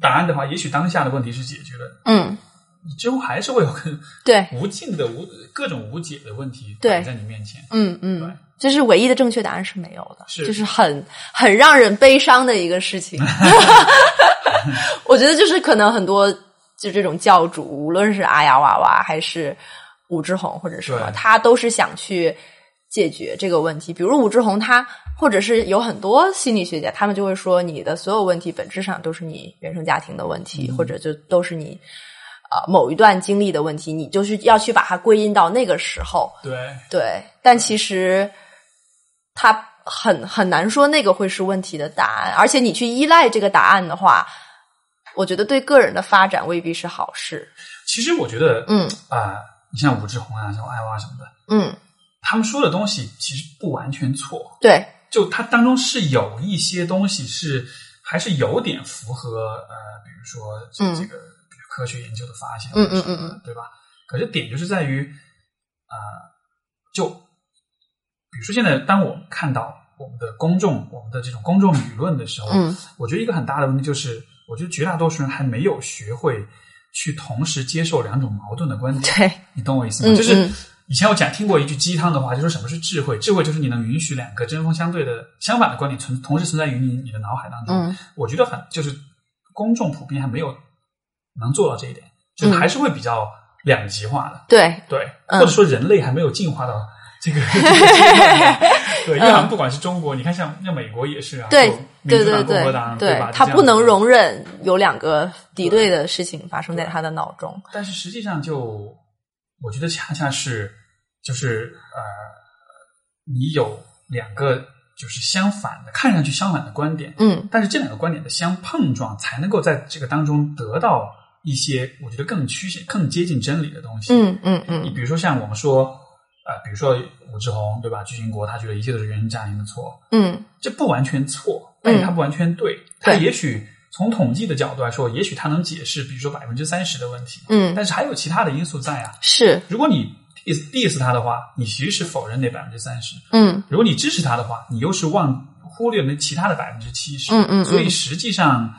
答案的话，也许当下的问题是解决了，嗯，你之后还是会有更对，无尽的无各种无解的问题对。摆在你面前。嗯嗯。对。嗯，就是唯一的正确答案是没有的，是。就是很很让人悲伤的一个事情。我觉得就是可能很多就这种教主，无论是阿雅娃娃还是武志红或者什么，他都是想去解决这个问题。比如武志红他，或者是有很多心理学家，他们就会说，你的所有问题本质上都是你原生家庭的问题，或者就都是你。呃，某一段经历的问题，你就是要去把它归因到那个时候，对，对，但其实他很很难说那个会是问题的答案，而且你去依赖这个答案的话，我觉得对个人的发展未必是好事。其实我觉得，嗯啊、你像武志红啊，像艾娃什么的，嗯，他们说的东西其实不完全错，对，就它当中是有一些东西是还是有点符合呃，比如说这个、比如科学研究的发现，嗯嗯或者什么的对吧？可是点就是在于啊、就比如说现在当我们看到我们的公众、我们的这种公众舆论的时候，嗯我觉得一个很大的问题就是，我觉得绝大多数人还没有学会去同时接受两种矛盾的观点。对，你懂我意思吗？嗯就是嗯以前我讲听过一句鸡汤的话，就说什么是智慧？智慧就是你能允许两个针锋相对的相反的观点存同时存在于你你的脑海当中。嗯我觉得很就是公众普遍还没有能做到这一点，就是还是会比较两极化的。对，对，嗯或者说人类还没有进化到这个 这个阶段。对，因为好像不管是中国，你看像像美国也是啊，对对对共和党，对吧？他不能容忍有两个敌对的事情发生在他的脑中。但是实际上就，我觉得恰恰是就是呃，你有两个就是相反的，看上去相反的观点，嗯但是这两个观点的相碰撞，才能够在这个当中得到一些我觉得更趋向、更接近真理的东西。嗯嗯嗯你比如说像我们说，呃，比如说武志红对吧？巨星国他觉得一切都是原生家庭的错，嗯这不完全错，但是他不完全对。它对也许从统计的角度来说，也许它能解释，比如说百分之三十的问题，嗯，但是还有其他的因素在啊。是，如果你 diss diss 他的话，你其实是否认那百分之三十；嗯如果你支持它的话，你又是忘忽略了那其他的百分之七十。嗯嗯嗯所以实际上，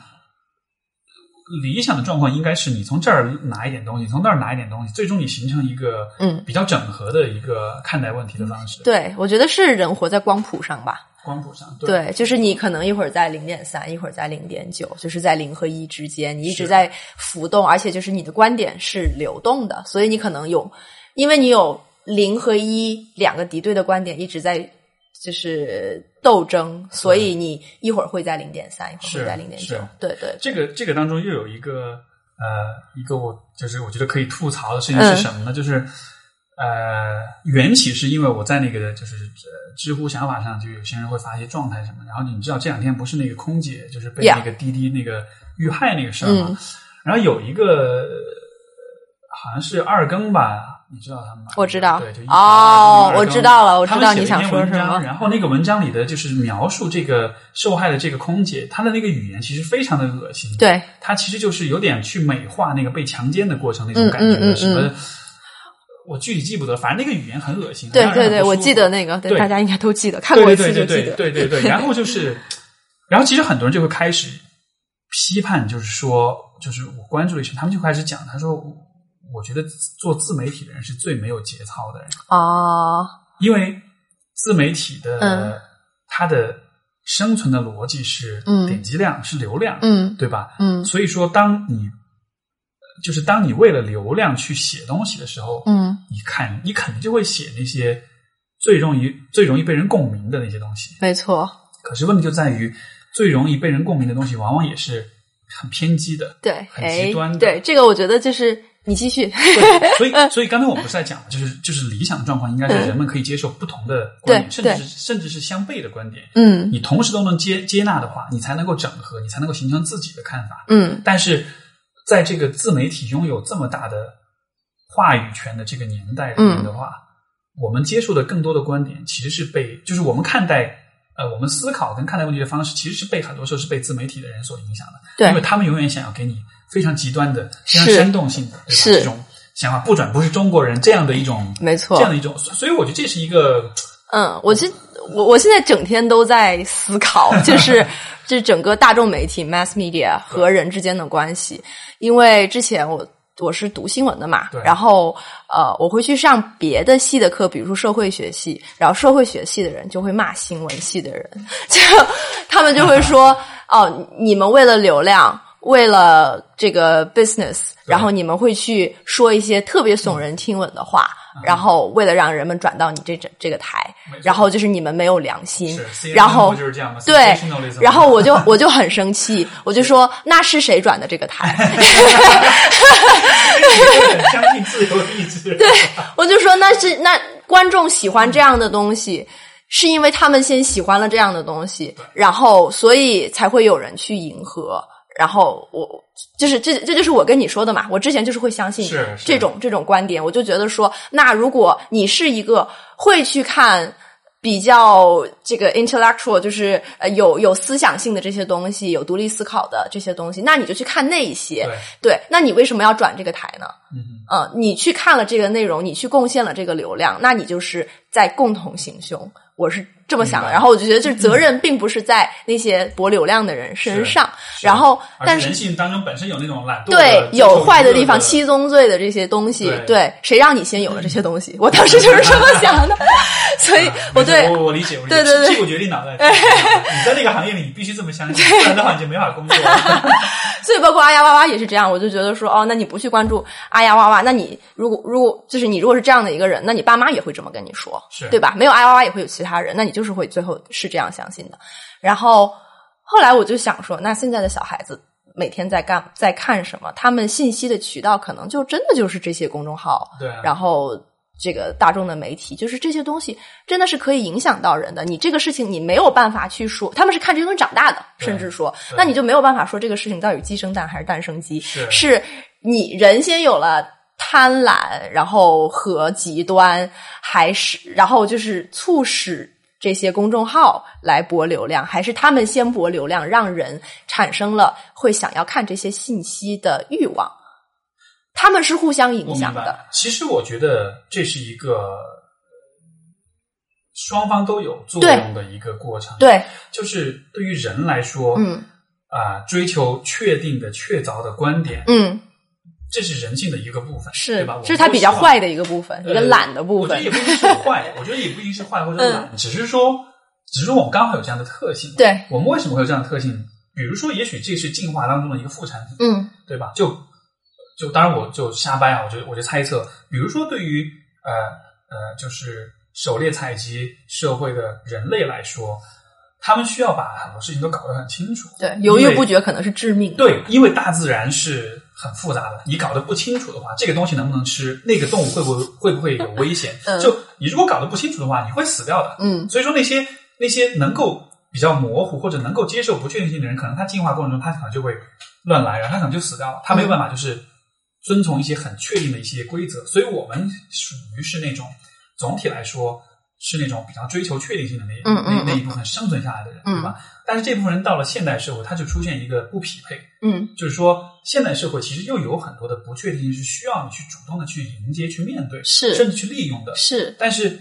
理想的状况应该是你从这儿拿一点东西，从那儿拿一点东西，最终你形成一个嗯比较整合的一个看待问题的方式。对，我觉得是人活在光谱上吧。光谱上，对，就是你可能一会儿在零点三，一会儿在零点九，就是在零和一之间，你一直在浮动，而且就是你的观点是流动的，所以你可能有，因为你有零和一两个敌对的观点一直在就是斗争，所以你一会儿会在零点三，一会儿会在零点九，对对，这个这个当中又有一个呃一个我就是我觉得可以吐槽的事情嗯。是什么呢？就是呃缘起是因为我在那个就是呃知乎想法上就有些人会发一些状态什么，然后你知道这两天不是那个空姐就是被那个滴滴那个遇害那个事儿嘛嗯然后有一个呃好像是二更吧，你知道他们吗？我知道对，就一哦我知道了我知道你想说什么然后那个文章里的就是描述这个受害的这个空姐，她的那个语言其实非常的恶心。对，她其实就是有点去美化那个被强奸的过程那种感觉，嗯嗯嗯什么嗯我具体记不得，反正那个语言很恶心。对对对，我记得那个，对对大家应该都记得，看过对一次就对对对记得。对对对对。然后就是，然后其实很多人就会开始批判，就是说，就是我关注了一圈，他们就开始讲，他说，我觉得做自媒体的人是最没有节操的人，哦，因为自媒体的、嗯它的生存的逻辑是嗯点击量、是流量，嗯对吧？嗯所以说，当你就是当你为了流量去写东西的时候，嗯你看你肯定就会写那些最容易最容易被人共鸣的那些东西。没错，可是问题就在于，最容易被人共鸣的东西，往往也是很偏激的。对，很哎极端的，对，这个我觉得就是你继续，对，所以所以刚才我们不是在讲，就是就是理想状况应该是嗯人们可以接受不同的观点，对甚至是甚至是相悖的观点。嗯你同时都能接接纳的话，你才能够整合，你才能够形成自己的看法。嗯但是在这个自媒体拥有这么大的话语权的这个年代里面的话，我们接触的更多的观点其实是被，就是我们看待呃，我们思考跟看待问题的方式，其实是被很多时候是被自媒体的人所影响的，对。因为他们永远想要给你非常极端的、非常是煽动性的？是。这种想法，不转不是中国人这样的一种，没错这样的一种，所以我觉得这是一个嗯，我其实我我现在整天都在思考，就是 这整个大众媒体 mass media 和人之间的关系，因为之前我。我是读新闻的嘛，然后呃，我会去上别的系的课，比如说社会学系，然后社会学系的人就会骂新闻系的人，就他们就会说 哦，你们为了流量，为了这个 business，然后你们会去说一些特别耸人听闻的话，然后为了让人们转到你这这这个台，然后就是你们没有良心是，，然后 CNN 不就是这样吗？对然后我就我就很生气，我就说那是谁转的这个台？很 相信自由意志，对，我就说那是那观众喜欢这样的东西，是因为他们先喜欢了这样的东西，然后所以才会有人去迎合。然后我就是这这就是我跟你说的嘛，我之前就是会相信这种这种观点，我就觉得说，那如果你是一个会去看。比较这个 intellectual 就是呃有有思想性的这些东西，有独立思考的这些东西，那你就去看那一些。对对，那你为什么要转这个台呢？嗯呃，你去看了这个内容，你去贡献了这个流量，那你就是在共同行凶。我是这么想的，然后我就觉得，就是责任并不是在那些博流量的人身上，是然后而但是人性当中本身有那种懒惰，对有坏的地方，七七宗罪的这些东西，对。对，谁让你先有了这些东西？我当时就是这么想的，所以我对我我理解，我理解。对对对。屁股决定脑袋。屁股决定脑袋你在那个行业里，你必须这么相信，不然的话你就没法工作。所以包括阿呀哇哇也是这样，我就觉得说，哦，那你不去关注阿呀哇哇，那你如果如果就是你如果是这样的一个人，那你爸妈也会这么跟你说，是对吧？没有哎呀哇哇也会有其他人，那你就是会最后是这样相信的。然后后来我就想说，那现在的小孩子每天在干在看什么？他们信息的渠道可能就真的就是这些公众号，对啊然后。这个大众的媒体，就是这些东西真的是可以影响到人的。你这个事情你没有办法去说，他们是看这些东西长大的，甚至说，那你就没有办法说这个事情到底鸡生蛋还是蛋生鸡。是是你人先有了贪婪，然后和极端，还是然后就是促使这些公众号来博流量，还是他们先博流量，让人产生了会想要看这些信息的欲望？他们是互相影响的，。其实我觉得这是一个呃双方都有作用的一个过程。，对，就是对于人来说，嗯啊、追求确定的、确凿的观点，嗯，这是人性的一个部分，是对吧？，这是他比较坏的的一个部分，一个懒的部分我觉得也。不一定是坏，我觉得也不一定是坏或者懒，嗯只是说只是说我们刚好有这样的特性。对，我们为什么会有这样的特性？比如说，也许这是进化当中的一个副产品，嗯对吧？就就当然我就瞎掰啊，我就我就猜测，比如说对于呃呃，就是狩猎采集社会的人类来说，他们需要把很多事情都搞得很清楚。对，犹豫不决可能是致命。对，因为大自然是很复杂的，你搞得不清楚的话，这个东西能不能吃，那个动物会不会会不会有危险？嗯 就你如果搞得不清楚的话，你会死掉的。嗯所以说那些那些能够比较模糊或者能够接受不确定性的人，可能他进化过程中他可能就会乱来，然后他可能就死掉了，他没有办法就是遵从一些很确定的一些规则。所以我们属于是那种总体来说是那种比较追求确定性的那那那一部分生存下来的人，嗯对吧？但是这部分人到了现代社会，他就出现一个不匹配，嗯就是说现代社会其实又有很多的不确定性是需要你去主动的去迎接、去面对，是甚至去利用的。是，但是，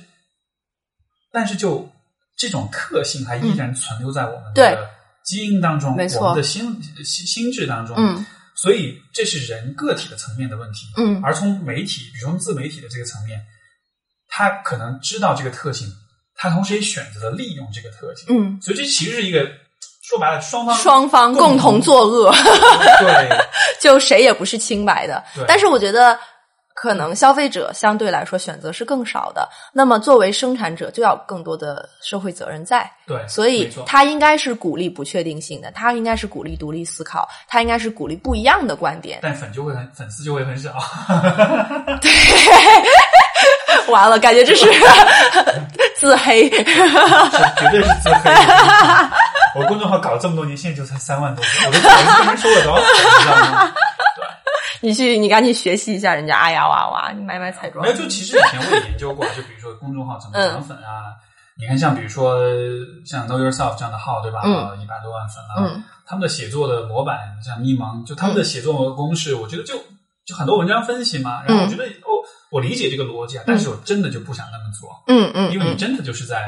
但是就这种特性还依然存留在我们的基因当中，没错我们的心心心智当中。嗯所以这是人个体的层面的问题。嗯而从媒体，比如说自媒体的这个层面，他可能知道这个特性，他同时也选择了利用这个特性。嗯，所以这其实是一个说白了，双方双方共同作恶，对 就谁也不是清白的对。但是我觉得，可能消费者相对来说选择是更少的。那么作为生产者，就要更多的社会责任在。对，所以他应该是鼓励不确定性的，他应该是鼓励独立思考，他应该是鼓励不一样的观点。但粉就会很粉丝就会很少。完了，感觉这是 自黑。是绝对是自黑。我公众号搞了这么多年，现在就才三万多个，我都不好意思跟人说我多少粉，你知道吗？你去，你赶紧学习一下人家阿呀娃娃，你买买彩妆。没有，就其实以前我也研究过，就比如说公众号怎么涨粉啊。你看，像比如说像 Know Yourself 这样的号，对吧？嗯一百多万粉了、嗯他们的写作的模板，像迷茫，就他们的写作公式，我觉得就就很多文章分析嘛。然后我觉得、哦，我理解这个逻辑啊，但是我真的就不想那么做。嗯嗯，因为你嗯。真的就是在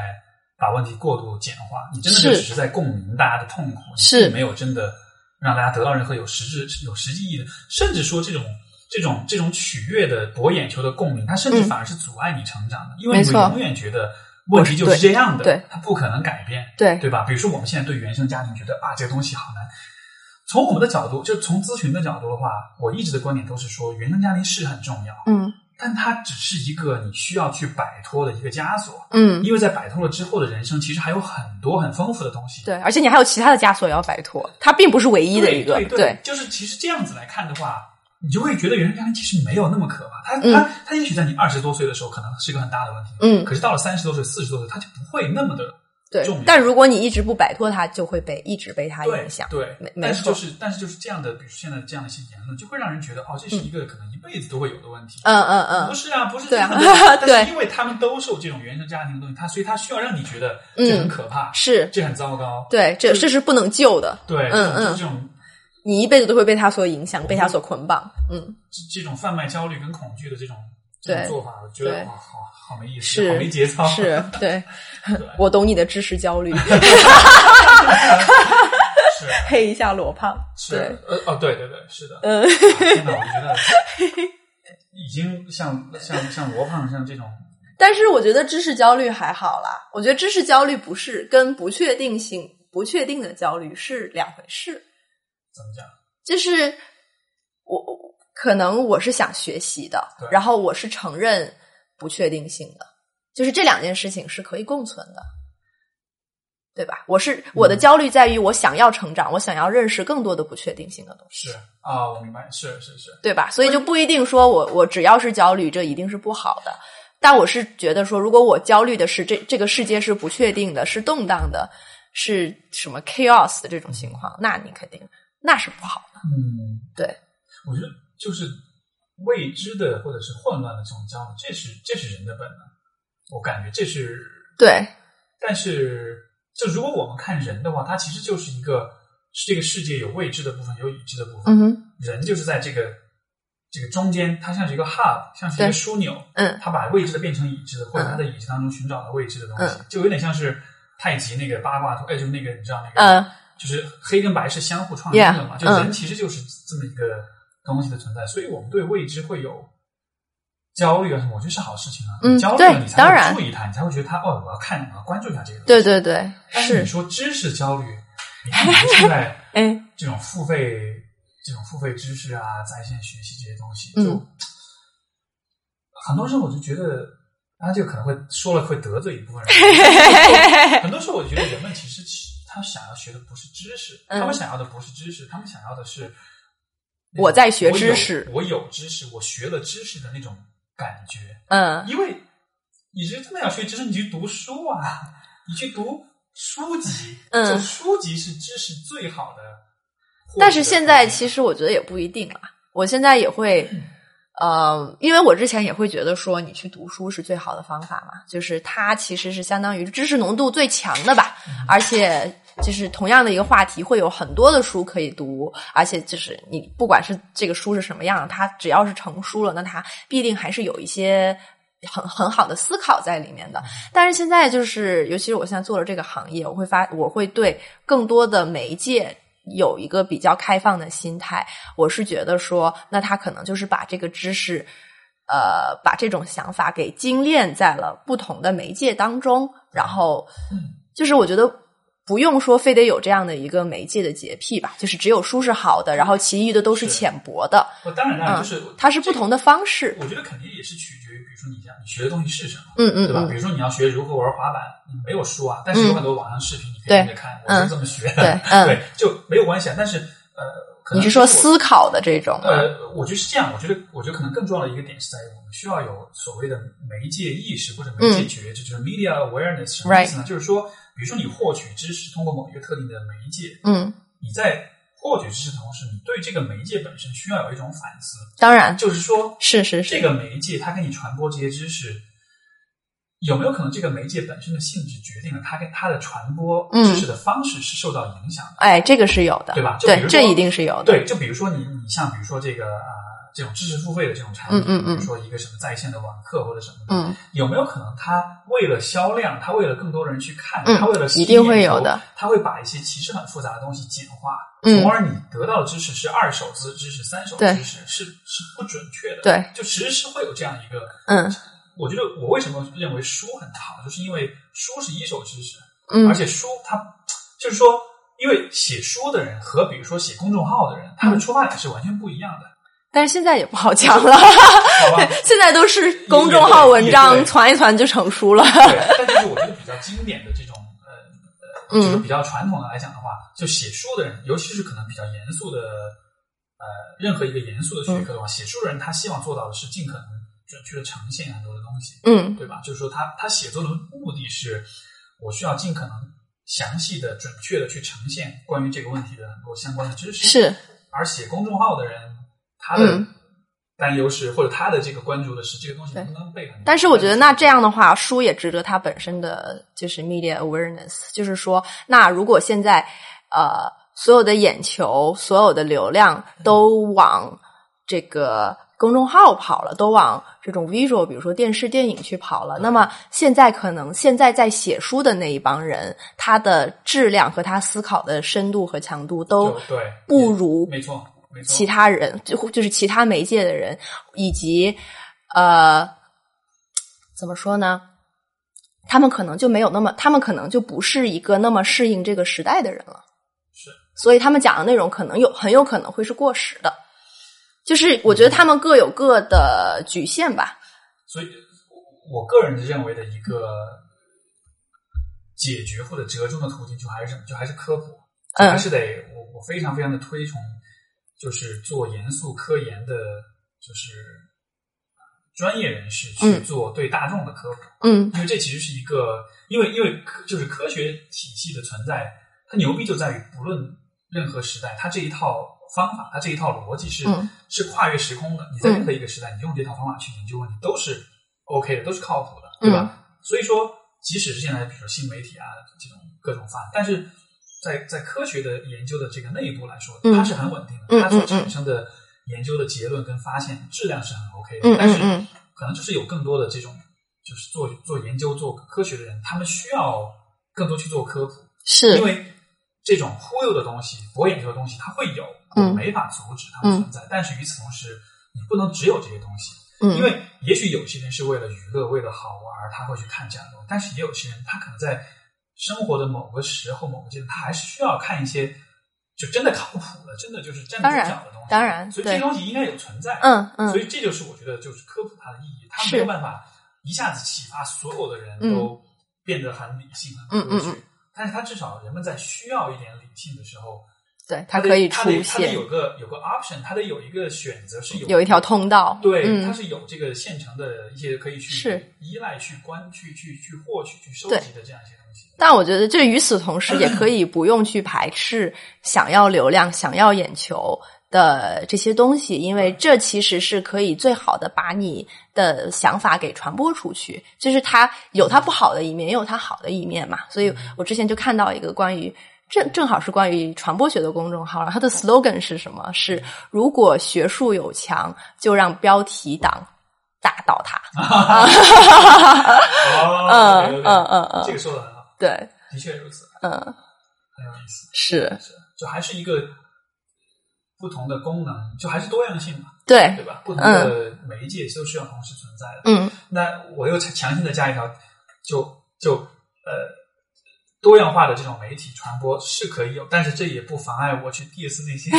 把问题过度简化，你真的就只是在共鸣大家的痛苦，是。没有真的让大家得到任何有实质、有实际意义的，甚至说这种这种这种取悦的博眼球的共鸣，它甚至嗯。反而是阻碍你成长的，因为你永远觉得问题就是这样的，它不可能改变，对。对吧？比如说我们现在对原生家庭觉得啊，这个东西好难。从我们的角度，就从咨询的角度的话，我一直的观点都是说，原生家庭是很重要，嗯但它只是一个你需要去摆脱的一个枷锁。嗯，因为在摆脱了之后的人生，其实还有很多很丰富的东西。对，而且你还有其他的枷锁也要摆脱，它并不是唯一的一个。对对就是其实这样子来看的话，你就会觉得原生家庭其实没有那么可怕。它嗯它它也许在你二十多岁的时候可能是一个很大的问题，嗯，可是到了三十多岁、四十多岁，它就不会那么的对。。但如果你一直不摆脱它，就会被一直被它影响。对没，没错但是就是但是就是这样的，比如现在这样的一些言论，就会让人觉得哦，这是一个可能一辈子都会有的问题。嗯嗯嗯，不是啊，不是这对啊样的。对但是因为他们都受这种原生家庭的东西，他所以他需要让你觉得这很可怕，是，这很糟糕。对，这这是不能救的。对，嗯嗯这种你一辈子都会被他所影响，被他所捆绑。嗯，这这种贩卖焦虑跟恐惧的这种对做法，我觉得对哇，好好没意思，是好没节操。是对对，我懂你的知识焦虑，是黑一下罗胖。是，呃哦，对对对，是的。嗯 啊天哪，我觉得已经像像像罗胖像这种，但是我觉得知识焦虑还好啦，我觉得知识焦虑不是跟不确定性、不确定的焦虑是两回事。怎么讲？就是我我可能我是想学习的，然后我是承认不确定性的，就是这两件事情是可以共存的，对吧？我是我的焦虑在于我想要成长，我想要认识更多的不确定性的东西，是啊，我明白，是是是，对吧？所以就不一定说我我只要是焦虑，这一定是不好的。但我是觉得说，如果我焦虑的是这这个世界是不确定的，是动荡的，是什么 chaos 的这种情况，那你肯定那是不好的。嗯，对，我觉得就是未知的或者是混乱的这种焦虑，这是这是人的本能，我感觉这是。对，但是，就如果我们看人的话，它其实就是一个这个世界有未知的部分，有已知的部分。人就是在这个这个中间，它像是一个 hub，像是一个枢纽，嗯。它把未知的变成已知的，或者它在已知当中寻找到未知的东西，嗯。就有点像是太极那个八卦图，哎，就那个你知道那个，嗯就是黑跟白是相互创造的嘛。就嗯人其实就是这么一个东西的存在，所以我们对未知会有焦虑啊什么，我觉得是好事情啊。嗯焦虑了，你才会注意它，你才会觉得它哦，我要看，我要关注一下这个。对。对对，但是你，说知识焦虑，你看现在 哎，这种付费、这种付费知识啊、在线学习这些东西，嗯就、很多时候我就觉得，当然这个可能会说了会得罪一部分人。很多时候我觉得人们其实其他想要学的不是知识，嗯他们想要的不是知识，他们想要的是我在学知识我有，我有知识，我学了知识的那种感觉。嗯，因为你是真的要学知识，你去读书啊，你去读书籍，嗯书籍是知识最好的。但是现在其实我觉得也不一定啊。我现在也会，呃，因为我之前也会觉得说，你去读书是最好的方法嘛，就是它其实是相当于知识浓度最强的吧，而且就是同样的一个话题，会有很多的书可以读，而且就是你不管是这个书是什么样，它只要是成书了，那它必定还是有一些。很很好的思考在里面的，但是现在就是，尤其是我现在做了这个行业，我会发，我会对更多的媒介有一个比较开放的心态。我是觉得说，那他可能就是把这个知识，呃，把这种想法给精炼在了不同的媒介当中，然后就是我觉得。不用说，非得有这样的一个媒介的洁癖吧，就是只有书是好的，然后其余的都是是浅薄的。我当然，当然嗯就是它是不同的方式。我觉得肯定也是取决于，比如说你想你学的东西是什么，嗯嗯对吧？比嗯，如说你要学如何玩滑板，你没有书啊，但是有很多网上视频，你可以对跟着看，我是这么学的，对就没有关系啊。但是呃，可能你是说思考的这种？呃，我觉得是这样。我觉得，我觉得可能更重要的一个点是在于，我们需要有所谓的媒介意识或者媒介觉知，就是 media awareness。什么意思呢？就是说，比如说你获取知识通过某一个特定的媒介，嗯，你在获取知识的同时，你对这个媒介本身需要有一种反思，当然就是说，是是是这个媒介它给你传播这些知识。有没有可能这个媒介本身的性质决定了它跟它的传播嗯知识的方式是受到影响的？哎，这个是有的，对吧就比如说这一定是有的。对，就比如说你你像比如说这个啊、这种知识付费的这种产品，嗯嗯嗯。比如说一个什么在线的网课或者什么的，嗯，有没有可能他为了销量，他为了更多人去看，嗯他为了一定会有的，他会把一些其实很复杂的东西简化，嗯。从而你得到的知识是二手知知识、三手知识，是是不准确的，对，就其实是会有这样一个。嗯。我觉得我为什么认为书很好，就是因为书是一手知识，嗯而且书它就是说，因为写书的人和比如说写公众号的人，他嗯。的出发点是完全不一样的，但是现在也不好讲了？现在都是公众号文章传一传就成书了。对，但就是我觉得比较经典的这种呃呃，就是嗯比较传统的来讲的话，就写书的人，尤其是可能比较严肃的呃，任何一个严肃的学科的话，写书的人他希望做到的是尽可能准确的呈现很多的东西，嗯对吧？就是说他他写作的目的是，我需要尽可能详细的、准确的去呈现关于这个问题的很多相关的知识。是，而写公众号的人，他的嗯。担忧是，或者他的这个关注的是这个东西能不能被。但是我觉得那这样的话，书也值得它本身的就是 media awareness，就是说，那如果现在呃所有的眼球、所有的流量都往这个公众号跑了，都往这种 visual，比如说电视、电影去跑了，那么现在可能现在在写书的那一帮人，他的质量和他思考的深度和强度都对不如，没错，其他人，就就是其他媒介的人，以及呃，怎么说呢？他们可能就没有那么，他们可能就不是一个那么适应这个时代的人了。是，所以他们讲的内容可能有很有可能会是过时的。就是我觉得他们各有各的局限吧。所以，我个人认为的一个解决或者折中的途径，就还是什么？就还是科普，嗯还是得我我非常非常的推崇，就是做严肃科研的，就是呃专业人士去嗯做对大众的科普。嗯因为这其实是一个，因为因为科就是科学体系的存在，它牛逼就在于不论任何时代，它这一套方法，它这一套逻辑是、嗯是跨越时空的。你在任何一个时代，你用这套方法去研究问题都是 OK 的，都是靠谱的，对吧？嗯所以说，即使是现在比如说新媒体啊这种各种发，但是在在科学的研究的这个内部来说，嗯它是很稳定的，嗯它所产生的研究的结论跟发现质量是很 OK 的，嗯但是可能就是有更多的这种，就是做做研究、做科学的人，他们需要更多去做科普，是因为这种忽悠的东西、博眼球的东西，它会有，我嗯没法阻止它们存在。但是与此同时，你不能只有这些东西，嗯因为也许有些人是为了娱乐、为了好玩儿，他会去看这样的东西，但是也有些人他可能在生活的某个时候、某个阶段，他还是需要看一些就真的靠谱的、真的就是站得脚的东西。当然所以这些东西应该有存在。嗯嗯。所以这就是我觉得就是科普它的意义，它没有办法一下子启发所有的人嗯都变得很理性、很科学，嗯。嗯嗯但是它至少人们在需要一点理性的时候，对，它可以出它得它得有个有个 option，它得有一个选择是有有一条通道，对，它嗯，是有这个现成的一些可以去依赖、去关、去去去获取、去收集的这样一些东西。但我觉得，这与此同时，也可以不用去排斥想要流量、想要眼球的这些东西，因为这其实是可以最好的把你的想法给传播出去。就是它有它不好的一面，也有它好的一面嘛。所以我之前就看到一个关于。正正好是关于传播学的公众号，它的 slogan 是什么？是如果学术有墙，就让标题党打倒它。哦嗯嗯嗯嗯这个说的很好，对，的确如此，嗯，很有意思。是是，就还是一个不同的功能，就还是多样性嘛，对对，吧？不同的媒介都是要同时存在的。嗯，那我又强强行的加一条，就就呃。多样化的这种媒体传播是可以有，但是这也不妨碍我去 diss 那些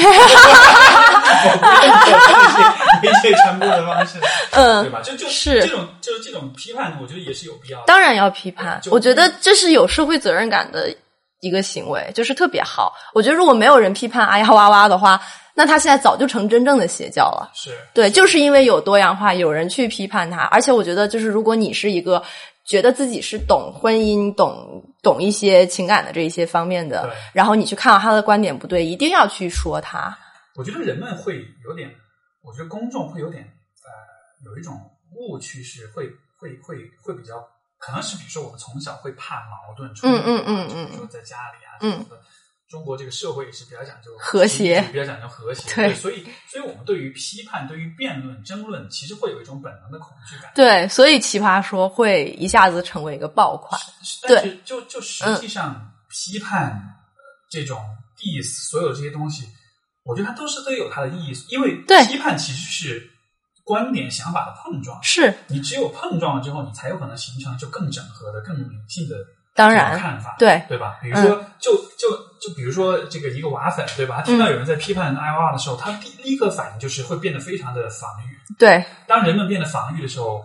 媒介传播的方式，嗯对吧？就就是这种就是这种批判，我觉得也是有必要的。当然要批判，我觉得这是有社会责任感的一个行为，就是特别好。我觉得如果没有人批判哎呀哇哇的话，那他现在早就成真正的邪教了。是对，就是因为有多样化，有人去批判他，而且我觉得就是如果你是一个觉得自己是懂婚姻、懂懂一些情感的这一些方面的，然后你去看到他的观点不对，一定要去说他。我觉得人们会有点，我觉得公众会有点呃，有一种误区是会会会会比较，可能是比如说我们从小会怕矛盾冲突啊，嗯嗯嗯嗯比如说在家里啊，嗯什么的。中国这个社会也是比较讲究和谐比较讲究和谐，对所以所以我们对于批判、对于辩论、争论，其实会有一种本能的恐惧感。对，所以奇葩说会一下子成为一个爆款。但是就就实际上批判、呃这种 diss 所有这些东西，我觉得它都是都有它的意义，因为对批判其实是观点想法的碰撞，是，你只有碰撞了之后，你才有可能形成就更整合的、更理性的当然看法，对嗯对吧？比如说，就就就比如说这个一个瓦粉，对吧？他听到有人在批判 I O R 的时候，他第第一个反应就是会变得非常的防御。对，当人们变得防御的时候，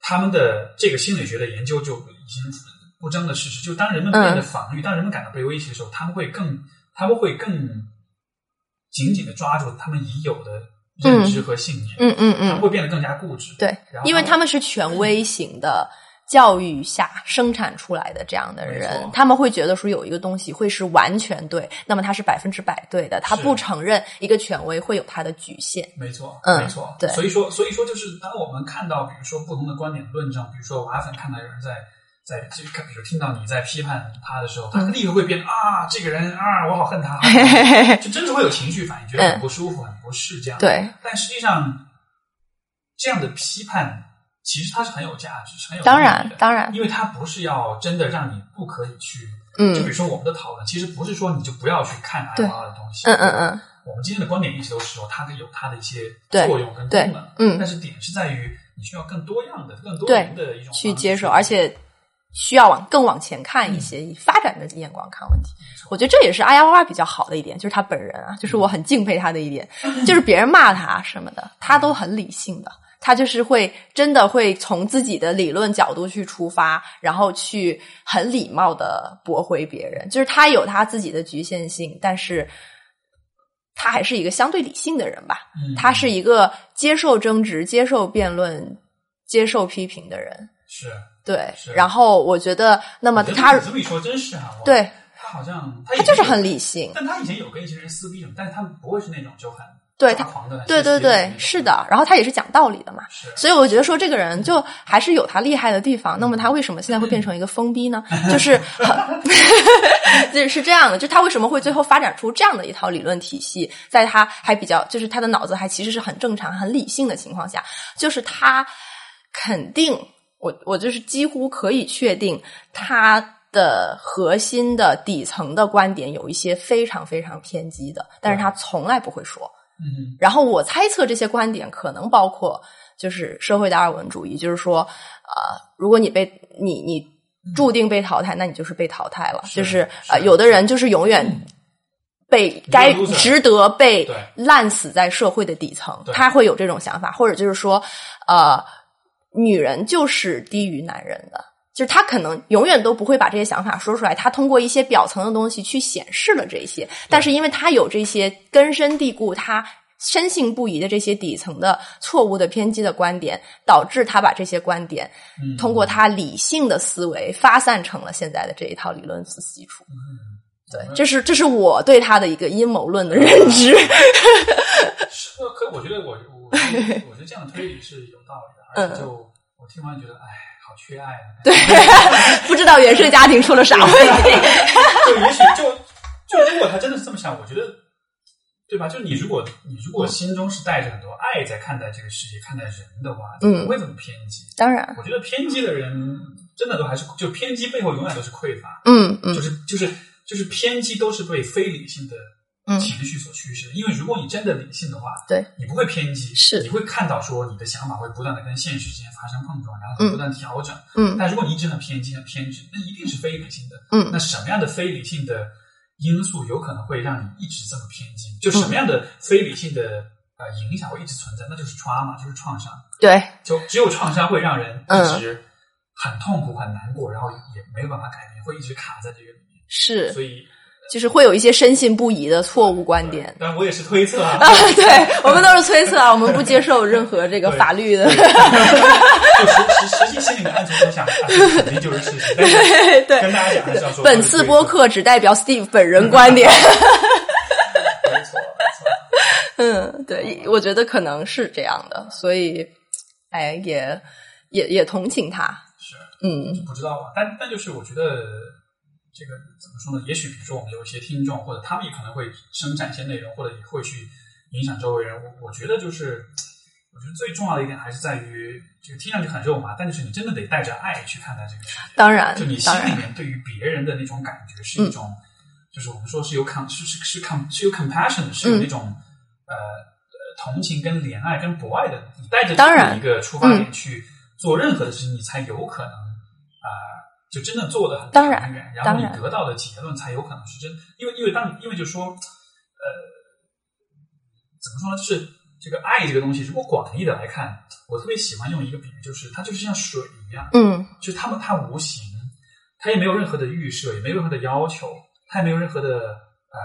他们的这个心理学的研究就已经不争的事实，就当人们变得防御，当人们感到被威胁的时候，他们会更他们会更紧紧的抓住他们已有的认知和信念，嗯嗯嗯，他们会变得更加固执。对因为他们是权威型的教育下生产出来的这样的人，他们会觉得说有一个东西会是完全对，那么他是百分之百对的，他不承认一个权威会有他的局限。没错，嗯没错，对。所以说，所以说，就是当我们看到，比如说不同的观点论证，比如说我阿粉看到有人在在就看，比如听到你在批判他的时候，他嗯立刻会变啊，这个人啊，我好恨他，就真的会有情绪反应，觉得很不舒服，很不适这样。，嗯对，但实际上这样的批判其实它是很有价值，是很有当然当然，因为它不是要真的让你不可以去。嗯。就比嗯如说我们的讨论，其实不是说你就不要去看 I 对 R 的东西，嗯嗯嗯，我们今天的观点一直都是说它有它的一些作用跟功能，嗯。但是点是在于你需要更多样的、更多对元的一种去接受，而且需要往更往前看一些，以发展的眼光看问题。我觉得这也是阿呀哇哇比较好的一点，就是他本人啊，就是我很敬佩他的一点，就是别人骂他什么的，他都很理性的。他就是会真的会从自己的理论角度去出发，然后去很礼貌的驳回别人。就是他有他自己的局限性，但是他还是一个相对理性的人吧。嗯他是一个接受争执、接受辩论、接受批评的人。是。对是，然后我觉得，那么他这么一说，真是啊、对他好像他他就是很理性，但他以前有跟一些人撕逼什么，但是他们不会是那种就很对他对对对，是，的。然后他也是讲道理的嘛，所以我觉得说这个人就还是有他厉害的地方。那么他为什么现在会变成一个疯逼呢？就是很 就是这样的，就他为什么会最后发展出这样的一套理论体系，在他还比较就是他的脑子还其实是很正常、很理性的情况下，就是他肯定我我就是几乎可以确定他。的核心的底层的观点有一些非常非常偏激的，但是他从来不会说。嗯。然后我猜测这些观点可能包括就是社会达尔文主义，就是说，呃，如果你被你你注定被淘汰，那你就是被淘汰了。是就是是呃，有的人就是永远被该值得被烂死在社会的底层，他会有这种想法，或者就是说，呃，女人就是低于男人的。就是他可能永远都不会把这些想法说出来，他通过一些表层的东西去显示了这些，但是因为他有这些根深蒂固、他深信不疑的这些底层的错误的偏激的观点，导致他把这些观点嗯通过他理性的思维发散成了现在的这一套理论基础。对，这是这是我对他的一个阴谋论的认知。是，可我觉得我我我觉得这样的推理是有道理的，而且就我听完觉得，哎，好缺爱啊。对，不知道原生家庭出了啥问题。就也许就就如果他真的是这么想，我觉得，对吧？就你如果你如果心中是带着很多爱在看待这个世界、看待人的话，就嗯不会这么偏激。当然，我觉得偏激的人真的都还是就偏激背后永远都是匮乏，嗯嗯就是就是就是偏激都是被非理性的嗯情绪所驱使的。因为如果你真的理性的话，对你不会偏激，是你会看到说你的想法会不断的跟现实之间发生碰撞，然后会不断调整。嗯但如果你一直很偏激、很偏执，那一定是非理性的。嗯那什么样的非理性的因素有可能会让你一直这么偏激？就什么样的非理性的呃影响会一直存在？那就是 trauma，就是创伤。对，就只有创伤会让人嗯一直很痛苦、很难过，然后也没有办法改变，会一直卡在这个里面。是，所以，就是会有一些深信不疑的错误观点。但我也是推测啊，啊，对我们都是推测啊，我们不接受任何这个法律的。就实实实际心里的暗中都想，肯定就是事实。对对跟大家讲还是要说，本次播客只代表 Steve 本人观点。没错，没错。嗯，对，我觉得可能是这样的，所以，哎，也也也同情他。是嗯不知道吧？但但就是我觉得这个怎么说呢？也许比如说我们有一些听众，或者他们也可能会生产一些内容，或者也会去影响周围人。我我觉得就是，我觉得最重要的一点还是在于，这个听上去很肉麻，但就是你真的得带着爱去看待这个事情。当然就你，心，里面对于别人的那种感觉是一种，就是我们说是有 com 是是是 com 是有 compassion 的，是有那种、呃呃同情跟怜爱跟博爱的。你带着这当然一个出发点去做任何的事情，你才有可能啊、就真的做的很当然长远，然后你得到的结论才有可能是真。因为因为当因为就说呃怎么说呢，就是这个爱这个东西，如果广义的来看，我特别喜欢用一个比喻，就是它就是像水一样。嗯就是他们它无形，它也没有任何的预设，也没有任何的要求，它也没有任何的呃，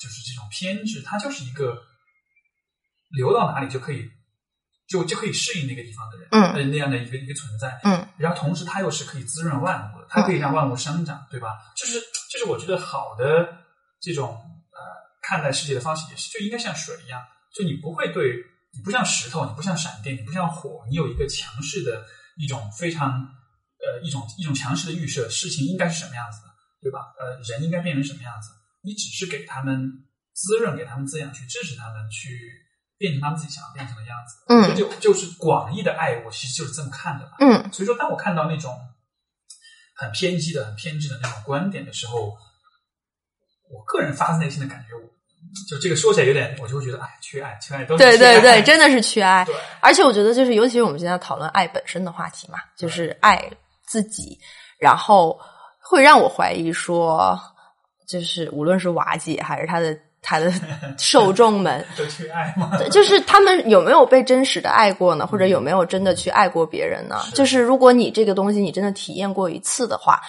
就是这种偏执，它就是一个流到哪里就可以就就可以适应那个地方的人，嗯呃那样的一个一个存在。嗯然后同时它又是可以滋润万物的，它可以让万物生长，对吧？就是就是我觉得好的这种呃看待世界的方式也是，就应该像水一样，就你不会对你不像石头，你不像闪电，你不像火，你有一个强势的一种非常呃一种一种强势的预设，事情应该是什么样子的，对吧？呃，人应该变成什么样子？你只是给他们滋润，给他们滋养，去支持他们，去变成他们自己想要变成的样子。嗯这就就是广义的爱，我其实就是这么看的。嗯所以说，当我看到那种很偏激的、很偏执的那种观点的时候，我个人发自内心的感觉，就这个说起来有点，我就会觉得，哎，缺爱，缺爱都是对对对，真的是缺爱。对而且我觉得，就是尤其是我们现在讨论爱本身的话题嘛，就是爱自己，然后会让我怀疑说，就是无论是瓦解还是他的他的受众们，都缺爱吗？就是他们有没有被真实的爱过呢？或者有没有真的去爱过别人呢？是就是如果你这个东西你真的体验过一次的话，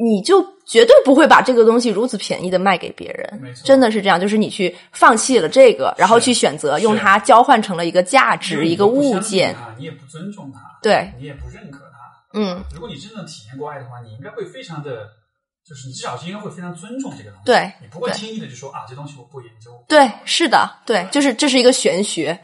你就绝对不会把这个东西如此便宜的卖给别人真的是这样，就是你去放弃了这个，然后去选择用它交换成了一个价值、一个物件。他，你也不尊重他，对，你也不认可他。嗯，如果你真正体验过爱的话，你应该会非常的，就是你至少是应该会非常尊重这个东西。对你不会轻易的就说啊，这东西我不研究。对，是的，对，就是这是一个玄学，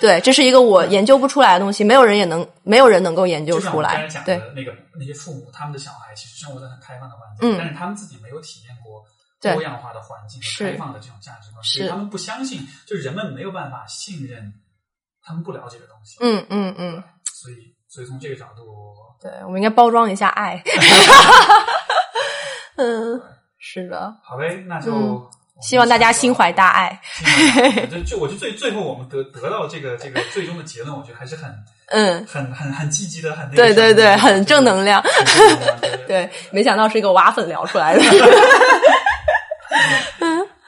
对，这是一个我研究不出来的东西，没有人也能，没有人能够研究出来我刚才讲。对，的那个那些父母，他们的小孩其实生活在很开放的环境，嗯但是他们自己没有体验过多样化的环境和开放的这种价值观，是所以他们不相信，就是人们没有办法信任他们不了解的东西。嗯嗯嗯，所以所以从这个角度，对，我们应该包装一下爱。嗯，是的，好呗，那就嗯希望大家心怀大爱。就就我觉得最最后我们得得到这个这个最终的结论，我觉得还是很嗯，很很很积极的，很那个对对对，很正能量。对 没想到是一个挖粉聊出来的。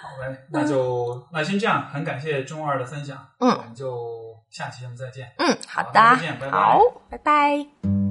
好嘞，那就那先这样，很感谢中二的分享，嗯我们就下期节目再见。嗯，好好的再见拜，拜好，拜拜。